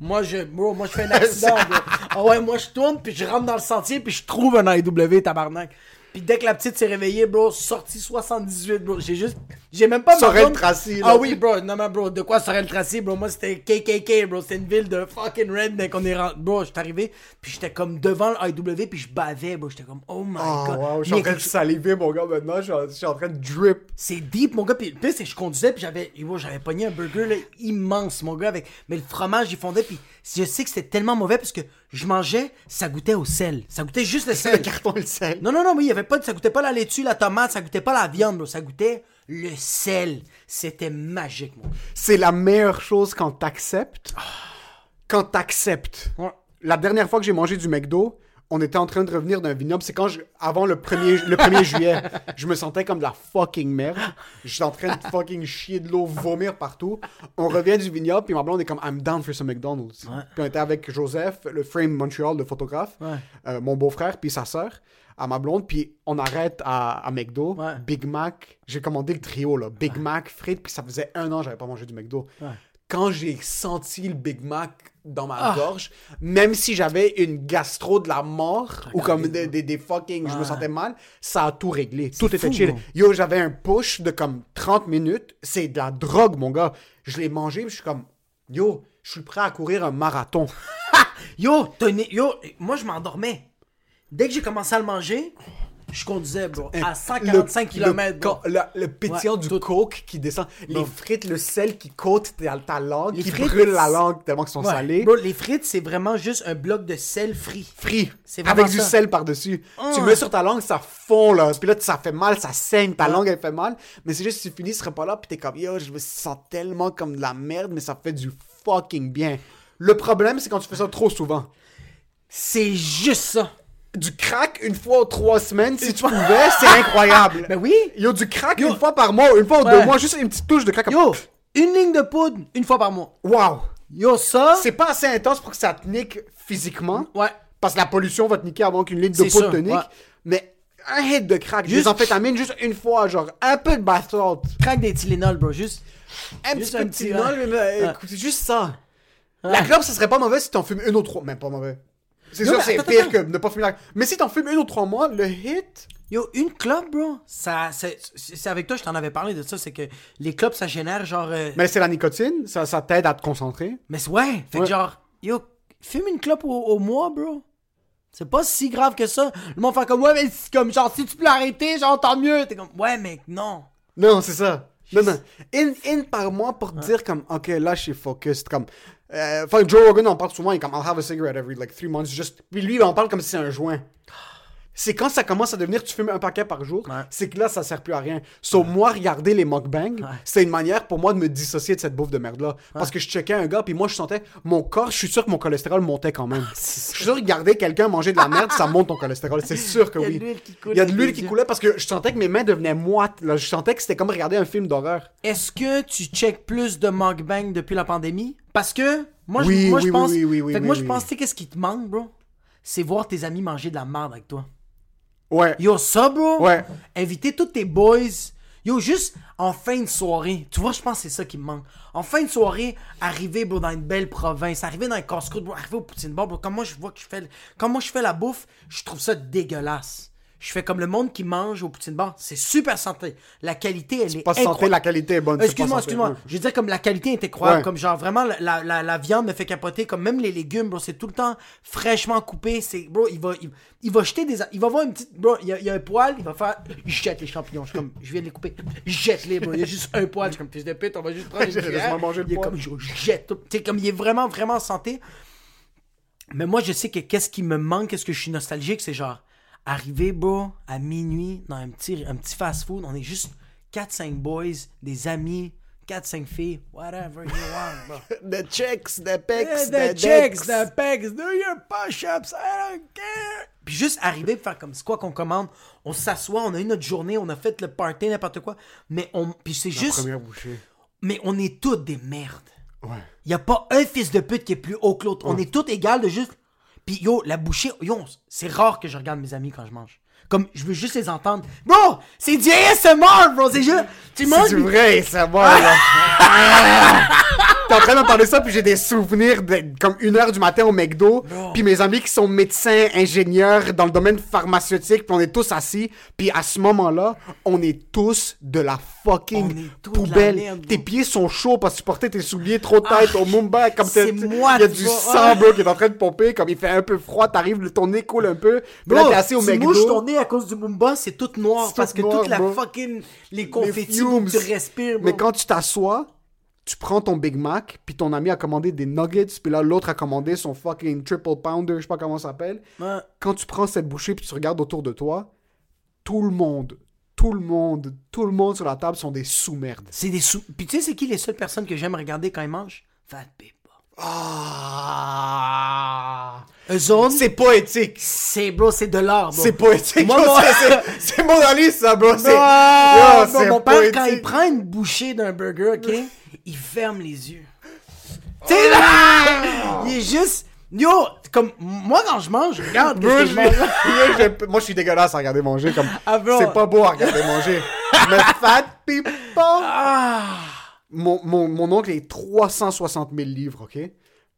moi je, bro, moi je fais un accident, bro. Ah ouais, moi je tourne, puis je rentre dans le sentier, puis je trouve un AEW, tabarnak. Puis dès que la petite s'est réveillée, bro, sortie 78, bro, j'ai juste, j'ai même pas Sorel Tracy, là. Ah oui, bro, non mais bro, de quoi Sorel Tracy, bro, moi c'était KKK, bro, c'était une ville de fucking redneck, on est rentré, bro, j'étais arrivé, puis j'étais comme devant le puis je bavais, bro, j'étais comme, oh my Oh, god. wow, je suis en train de saliver, mon gars, maintenant, je suis en- train de drip. c'est deep, mon gars. Puis le pire, c'est que je conduisais, puis j'avais, j'avais pogné un burger là, immense, mon gars, avec. Mais le fromage, il fondait, puis je sais que c'était tellement mauvais parce que je mangeais, ça goûtait au sel. Ça goûtait juste le Le sel. carton et le sel. Non, non, non, il y avait pas, ça goûtait pas la laitue, la tomate, ça goûtait pas la viande, bro, ça goûtait le sel. C'était magique, mon gars. C'est la meilleure chose quand t'acceptes. Quand t'acceptes. Ouais. La dernière fois que j'ai mangé du McDo, on était en train de revenir d'un vignoble. C'est quand je, avant le 1er, le 1er juillet, je me sentais comme de la fucking merde. J'étais en train de fucking chier de l'eau, vomir partout. On revient du vignoble, puis ma blonde est comme I'm down for some McDonald's. Puis on était avec Joseph, le Frame Montreal, le photographe, Ouais. euh, mon beau-frère, puis sa sœur, à ma blonde, puis on arrête à, à McDo. Ouais. Big Mac, j'ai commandé le trio, là. Big Mac, frites, puis ça faisait un an que j'avais pas mangé du McDo. Quand j'ai senti le Big Mac dans ma Ah. gorge, même si j'avais une gastro de la mort, ou comme des, des, des fucking, je me sentais mal, ça a tout réglé. Tout était fou, chill. gros. Yo, j'avais un push de comme 30 minutes. C'est de la drogue, mon gars. Je l'ai mangé, je suis comme, yo, je suis prêt à courir un marathon. Yo, une- yo, moi je m'endormais. Dès que j'ai commencé à le manger, je conduisais, bro, à 145 Le- km. le, le, le pétillant Ouais, du tout. coke qui descend. Les frites, le sel qui cote ta, ta langue, Les qui frites, brûle la langue tellement qu'ils sont salés. Bro, les frites, c'est vraiment juste un bloc de sel frit. Frit. C'est Avec du sel par-dessus. Ah. Tu le mets sur ta langue, ça fond, là. Puis là, ça fait mal, ça saigne. Ta langue, elle fait mal. Mais c'est juste, tu finis, tu serais pas là, puis t'es comme, yo, je me sens tellement comme de la merde, mais ça fait du fucking bien. Le problème, c'est quand tu fais ça trop souvent. C'est juste ça. Du crack une fois ou trois semaines, si tu pouvais, c'est incroyable. Ben oui. Yo, du crack une fois par mois, une fois ou Ouais. deux mois, juste une petite touche de crack. Yo, une ligne de poudre, une fois par mois. Wow! Yo, ça. C'est pas assez intense pour que ça te nique physiquement. Ouais. Parce que la pollution va te niquer avant qu'une ligne de poudre sûr, te nique. ouais. Mais un hit de crack. Juste- Des amphétamines juste une fois, genre un peu de bath salt. Craque des Tylenol, bro. Juste. Un Juste petit peu de Tylenol, mais, mais, écoute, juste ça. La clope, ça serait pas mauvais si t'en fumes une ou trois. Même pas mauvais. C'est sûr, c'est pire que de pas fumer la Mais si t'en fumes une ou trois mois, le hit? Yo, une clope, bro. Ça, c'est avec toi, je t'en avais parlé de ça. C'est que les clopes, ça génère genre. euh, Mais c'est la nicotine, ça, ça t'aide à te concentrer. Mais ouais, fait Ouais. que genre, yo, fume une clope au, au mois, bro. C'est pas si grave que ça. Le monde fait comme, ouais, mais c'est comme, genre, si tu peux l'arrêter, genre, tant mieux. T'es comme, ouais, mais non. Non, c'est ça. Non, non. Une, une par mois pour dire comme, ok, là, je suis focused. Comme, enfin, Joe Rogan en parle souvent, il comme, I'll have a cigarette every like three months. Just... Puis lui, il en parle comme si c'est un joint. C'est quand ça commence à devenir, tu fumes un paquet par jour, Ouais. c'est que là, ça sert plus à rien. So, moi, regarder les mukbangs, c'est une manière pour moi de me dissocier de cette bouffe de merde-là. Parce que je checkais un gars, puis moi, je sentais, mon corps, je suis sûr que mon cholestérol montait quand même. je suis sûr que regarder quelqu'un manger de la merde, ça monte ton cholestérol. C'est sûr que Il y a oui. de l'huile qui coule Il y a de l'huile qui coulait parce que je sentais que mes mains devenaient moites. Là. Je sentais que c'était comme regarder un film d'horreur. Est-ce que tu check plus de mukbang depuis la pandémie? Parce que, moi, Oui, je, moi, oui, je oui, pense. oui, oui, oui, fait que oui, moi, je oui. pense, tu sais, qu'est-ce qui te manque, bro? C'est voir tes amis manger de la merde avec toi. Ouais. Yo, ça, bro? Ouais. Inviter tous tes boys. Yo, juste en fin de soirée. Tu vois, je pense que c'est ça qui me manque. En fin de soirée, arriver, bro, dans une belle province. Arriver dans un casse-croûte, bro. Arriver au poutine bar, bro. Comme moi, je vois que je fais. Comme moi, je fais la bouffe, je trouve ça dégueulasse. Je fais comme le monde qui mange au poutine bar. C'est super santé. La qualité, elle est, Pas santé, incroyable. la qualité est bonne. Euh, c'est Excuse-moi, pas santé, excuse-moi. Je veux dire, comme la qualité est incroyable. Ouais. Comme genre, vraiment, la, la, la, viande me fait capoter. Comme même les légumes, bro, c'est tout le temps fraîchement coupé. C'est, bro, il va, il, il va jeter des. Il va voir une petite. Bro, il y a, il y a un poil, il va faire. Il jette les champignons. Je comme, je viens de les couper. Jette-les, bro. Il y a juste un poil. Je suis comme, fils de pute, on va juste prendre une manger le Il est comme, je je jette sais, comme, il est vraiment, vraiment santé. Mais moi, je sais que qu'est-ce qui me manque, qu'est-ce que je suis nostalgique, c'est genre, arriver, bro, à minuit, dans un petit, un petit fast-food, on est juste 4-5 boys, des amis, 4-5 filles, whatever you want, bro. The chicks, the pecs, Yeah, the, the chicks, the pecs, do your push-ups, I don't care. Puis juste arriver, faire comme c'est quoi qu'on commande, on s'assoit, on a eu notre journée, on a fait le party, n'importe quoi, mais on, puis c'est juste, Première bouchée. mais on est toutes des merdes. Ouais. Y a pas un fils de pute qui est plus haut que l'autre. On est tous égales de juste. Yo, la bouchée, yo, c'est rare que je regarde mes amis quand je mange. Comme, je veux juste les entendre. Bro, c'est du ASMR, bro, c'est juste. Tu manges. C'est vrai, ça va, là. T'es en train de me parler ça, puis j'ai des souvenirs de comme une heure du matin au McDo, puis mes amis qui sont médecins, ingénieurs dans le domaine pharmaceutique, puis on est tous assis, puis à ce moment-là, on est tous de la fucking la poubelle. merde, tes bro. pieds sont chauds parce que tu portais tes souliers trop têtes au Mumbai, comme c'est moi, il y a du sang, bro, qui est en train de pomper, comme il fait un peu froid, t'arrives, ton nez coule un peu, puis là Bro, t'es assis au McDo. À cause du Mumba, c'est tout noir. C'est parce tout que noir, toute la bro. fucking. Les confettis fumes. que tu respires, bro. Mais quand tu t'assois, tu prends ton Big Mac, puis ton ami a commandé des nuggets, puis là l'autre a commandé son fucking triple pounder, je sais pas comment ça s'appelle. Ouais. Quand tu prends cette bouchée puis tu regardes autour de toi, tout le monde, tout le monde, tout le monde sur la table sont des sous-merdes. C'est des sous. Puis tu sais, c'est qui les seules personnes que j'aime regarder quand ils mangent? Fat People. Ah. Autres, C'est poétique. c'est, bro, c'est de l'art, bro. C'est poétique. Moi, Yo, moi- c'est- C'est Mona Lisa, bro. C'est Yo, bro, c'est mon père, quand il prend une bouchée d'un burger, ok, il ferme les yeux. Tu sais, là, il est juste. Yo, comme moi quand je mange, je regarde Bro, qu'est-ce que je- je mange. Yo, je- Moi, je suis dégueulasse à regarder manger. Comme... Ah. C'est pas beau à regarder manger. Mais fat people. Ah. Mon, mon, mon oncle est 360 000 livres, ok?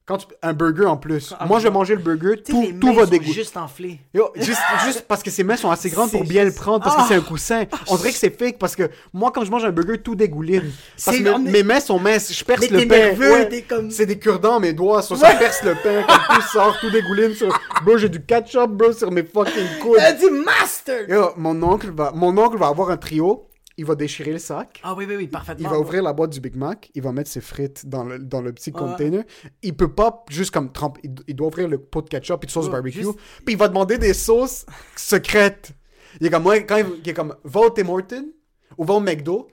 Quand tu- Un burger en plus. Moi, je vais manger le burger, tout, les tout va dégoûter. juste enflées. Yo, juste, juste parce que ses mains sont assez grandes pour bien le prendre, parce que Ah! c'est un coussin. On dirait que c'est fake, parce que moi, quand je mange un burger, tout dégouline. Parce que mes, mes mains sont minces, je perce Mais le pain. comme- C'est des cure-dents, mes doigts, ça, ça perce le pain, comme tout sort, tout dégouline sur... Bro, j'ai du ketchup, bro, sur mes fucking coudes. Elle dit master. Yo, mon oncle va, mon oncle va avoir un trio, il va déchirer le sac. Ah oui, oui, oui, Il parfaitement. va ouvrir la boîte du Big Mac, il va mettre ses frites dans le, dans le petit container. Il peut pas juste comme tremper, il, il doit ouvrir le pot de ketchup et de sauce Ouais, barbecue. juste- Puis il va demander des sauces secrètes. Il est comme, moi, quand il, il est comme, va au Tim Hortons ou va au McDo,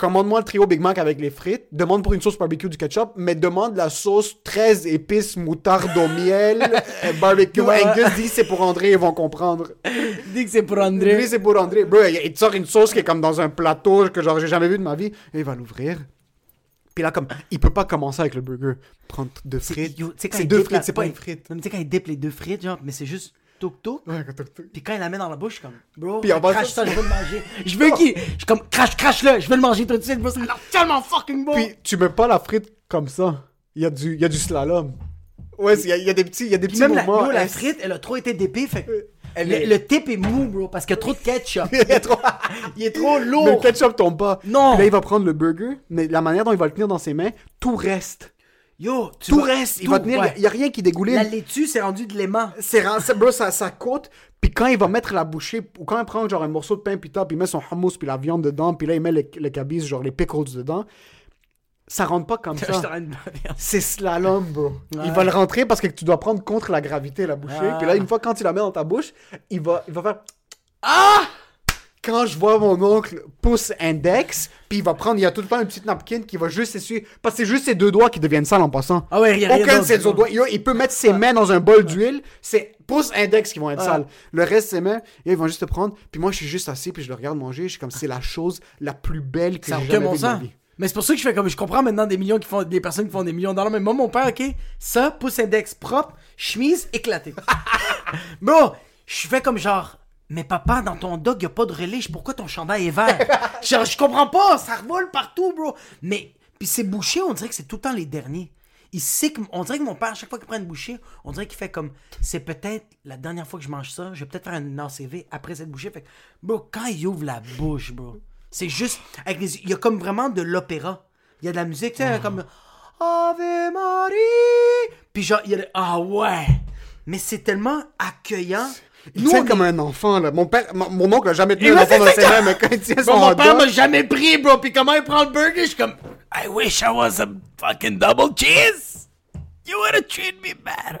commande-moi le trio Big Mac avec les frites, demande pour une sauce barbecue du ketchup, mais demande la sauce 13 épices moutarde au miel, euh, barbecue. Ouais. Angus dit c'est pour André, ils vont comprendre. Dis que c'est pour Lui, André. c'est pour André. Bro, il te sort une sauce qui est comme dans un plateau que genre j'ai jamais vu de ma vie. Et il va l'ouvrir. Puis là, comme, il peut pas commencer avec le burger. Prendre deux frites. C'est deux frites, c'est pas une frite. Tu sais, quand il dip les deux frites, genre, mais c'est juste. Ouais, quand t'as- Puis quand il la met dans la bouche, je suis comme, bro, Puis en bas, crache ça, je veux le manger. Je veux qu'il. Je suis comme, crache, crache-le, je veux le manger tout de suite, bro. Ça a l'air tellement fucking bon. Puis tu mets pas la frite comme ça. Il y a du, il y a du slalom. Ouais, il y, a- il y a des petits, il y a des petits même la, moments. bro, la elle- frite, elle a trop été dépée, fait Elle le, est- le tip est mou, bro, parce qu'il y a trop de ketchup. Il a trop- il est trop Le lourd. ketchup tombe pas. Non. Puis là, il va prendre le burger, mais la manière dont il va le tenir dans ses mains, tout reste. Yo, tu Tout vas- reste. Il va tenir. ouais. Il y a rien qui dégouline. La laitue, c'est rendu de l'aimant. C'est bro, ça, ça coûte. Puis quand il va mettre la bouchée, ou quand il prend genre un morceau de pain pita, puis il met son hummus, puis la viande dedans, puis là il met le, le cabiz, genre les pickles dedans, ça rentre pas comme ça. C'est slalom, bro. Ouais. Il va le rentrer parce que tu dois prendre contre la gravité la bouchée. Ah. Puis là, une fois quand tu la mets dans ta bouche, il va, il va faire. Ah! Quand je vois mon oncle pouce index, puis il va prendre, il y a tout le temps une petite napkin qui va juste essuyer. Parce que c'est juste ses deux doigts qui deviennent sales en passant. Ah ouais, y a rien Aucun de ses autres doigts. Il, peut mettre ses mains dans un bol d'huile. C'est pouce index qui vont être sales. Le reste, ses mains, ils vont juste te prendre. Puis moi, je suis juste assis, puis je le regarde manger. Je suis comme, c'est la chose la plus belle que j'ai jamais bon vue de ma vie. Mais c'est pour ça que je fais comme je comprends maintenant des millions qui font des personnes qui font des millions de dollars. Mais moi, mon père, ok, ça, pouce index propre, chemise éclatée. Bro, je fais comme genre. Mais papa, dans ton dog, y a pas de relish. Pourquoi ton chandail est vert? genre, je comprends pas. Ça revole partout, bro. Mais, puis c'est bouché, on dirait que c'est tout le temps les derniers. Il sait que, on dirait que mon père, à chaque fois qu'il prend une bouchée, on dirait qu'il fait comme, c'est peut-être la dernière fois que je mange ça, je vais peut-être faire un ACV après cette bouchée. Fait que, bro, quand il ouvre la bouche, bro, c'est juste, avec les, il y a comme vraiment de l'opéra. Il y a de la musique, tu sais, comme, Ave Marie. Puis genre, il y a de, ah ouais. Mais c'est tellement accueillant. Nous, on comme un enfant, là. Mon père, mon, mon oncle a jamais tenu un enfant dans ses mains, mais quand il tient son mon père m'a jamais pris, bro. Puis comment il prend le burger, je suis comme, I wish I was a fucking double cheese. You would have treated me better.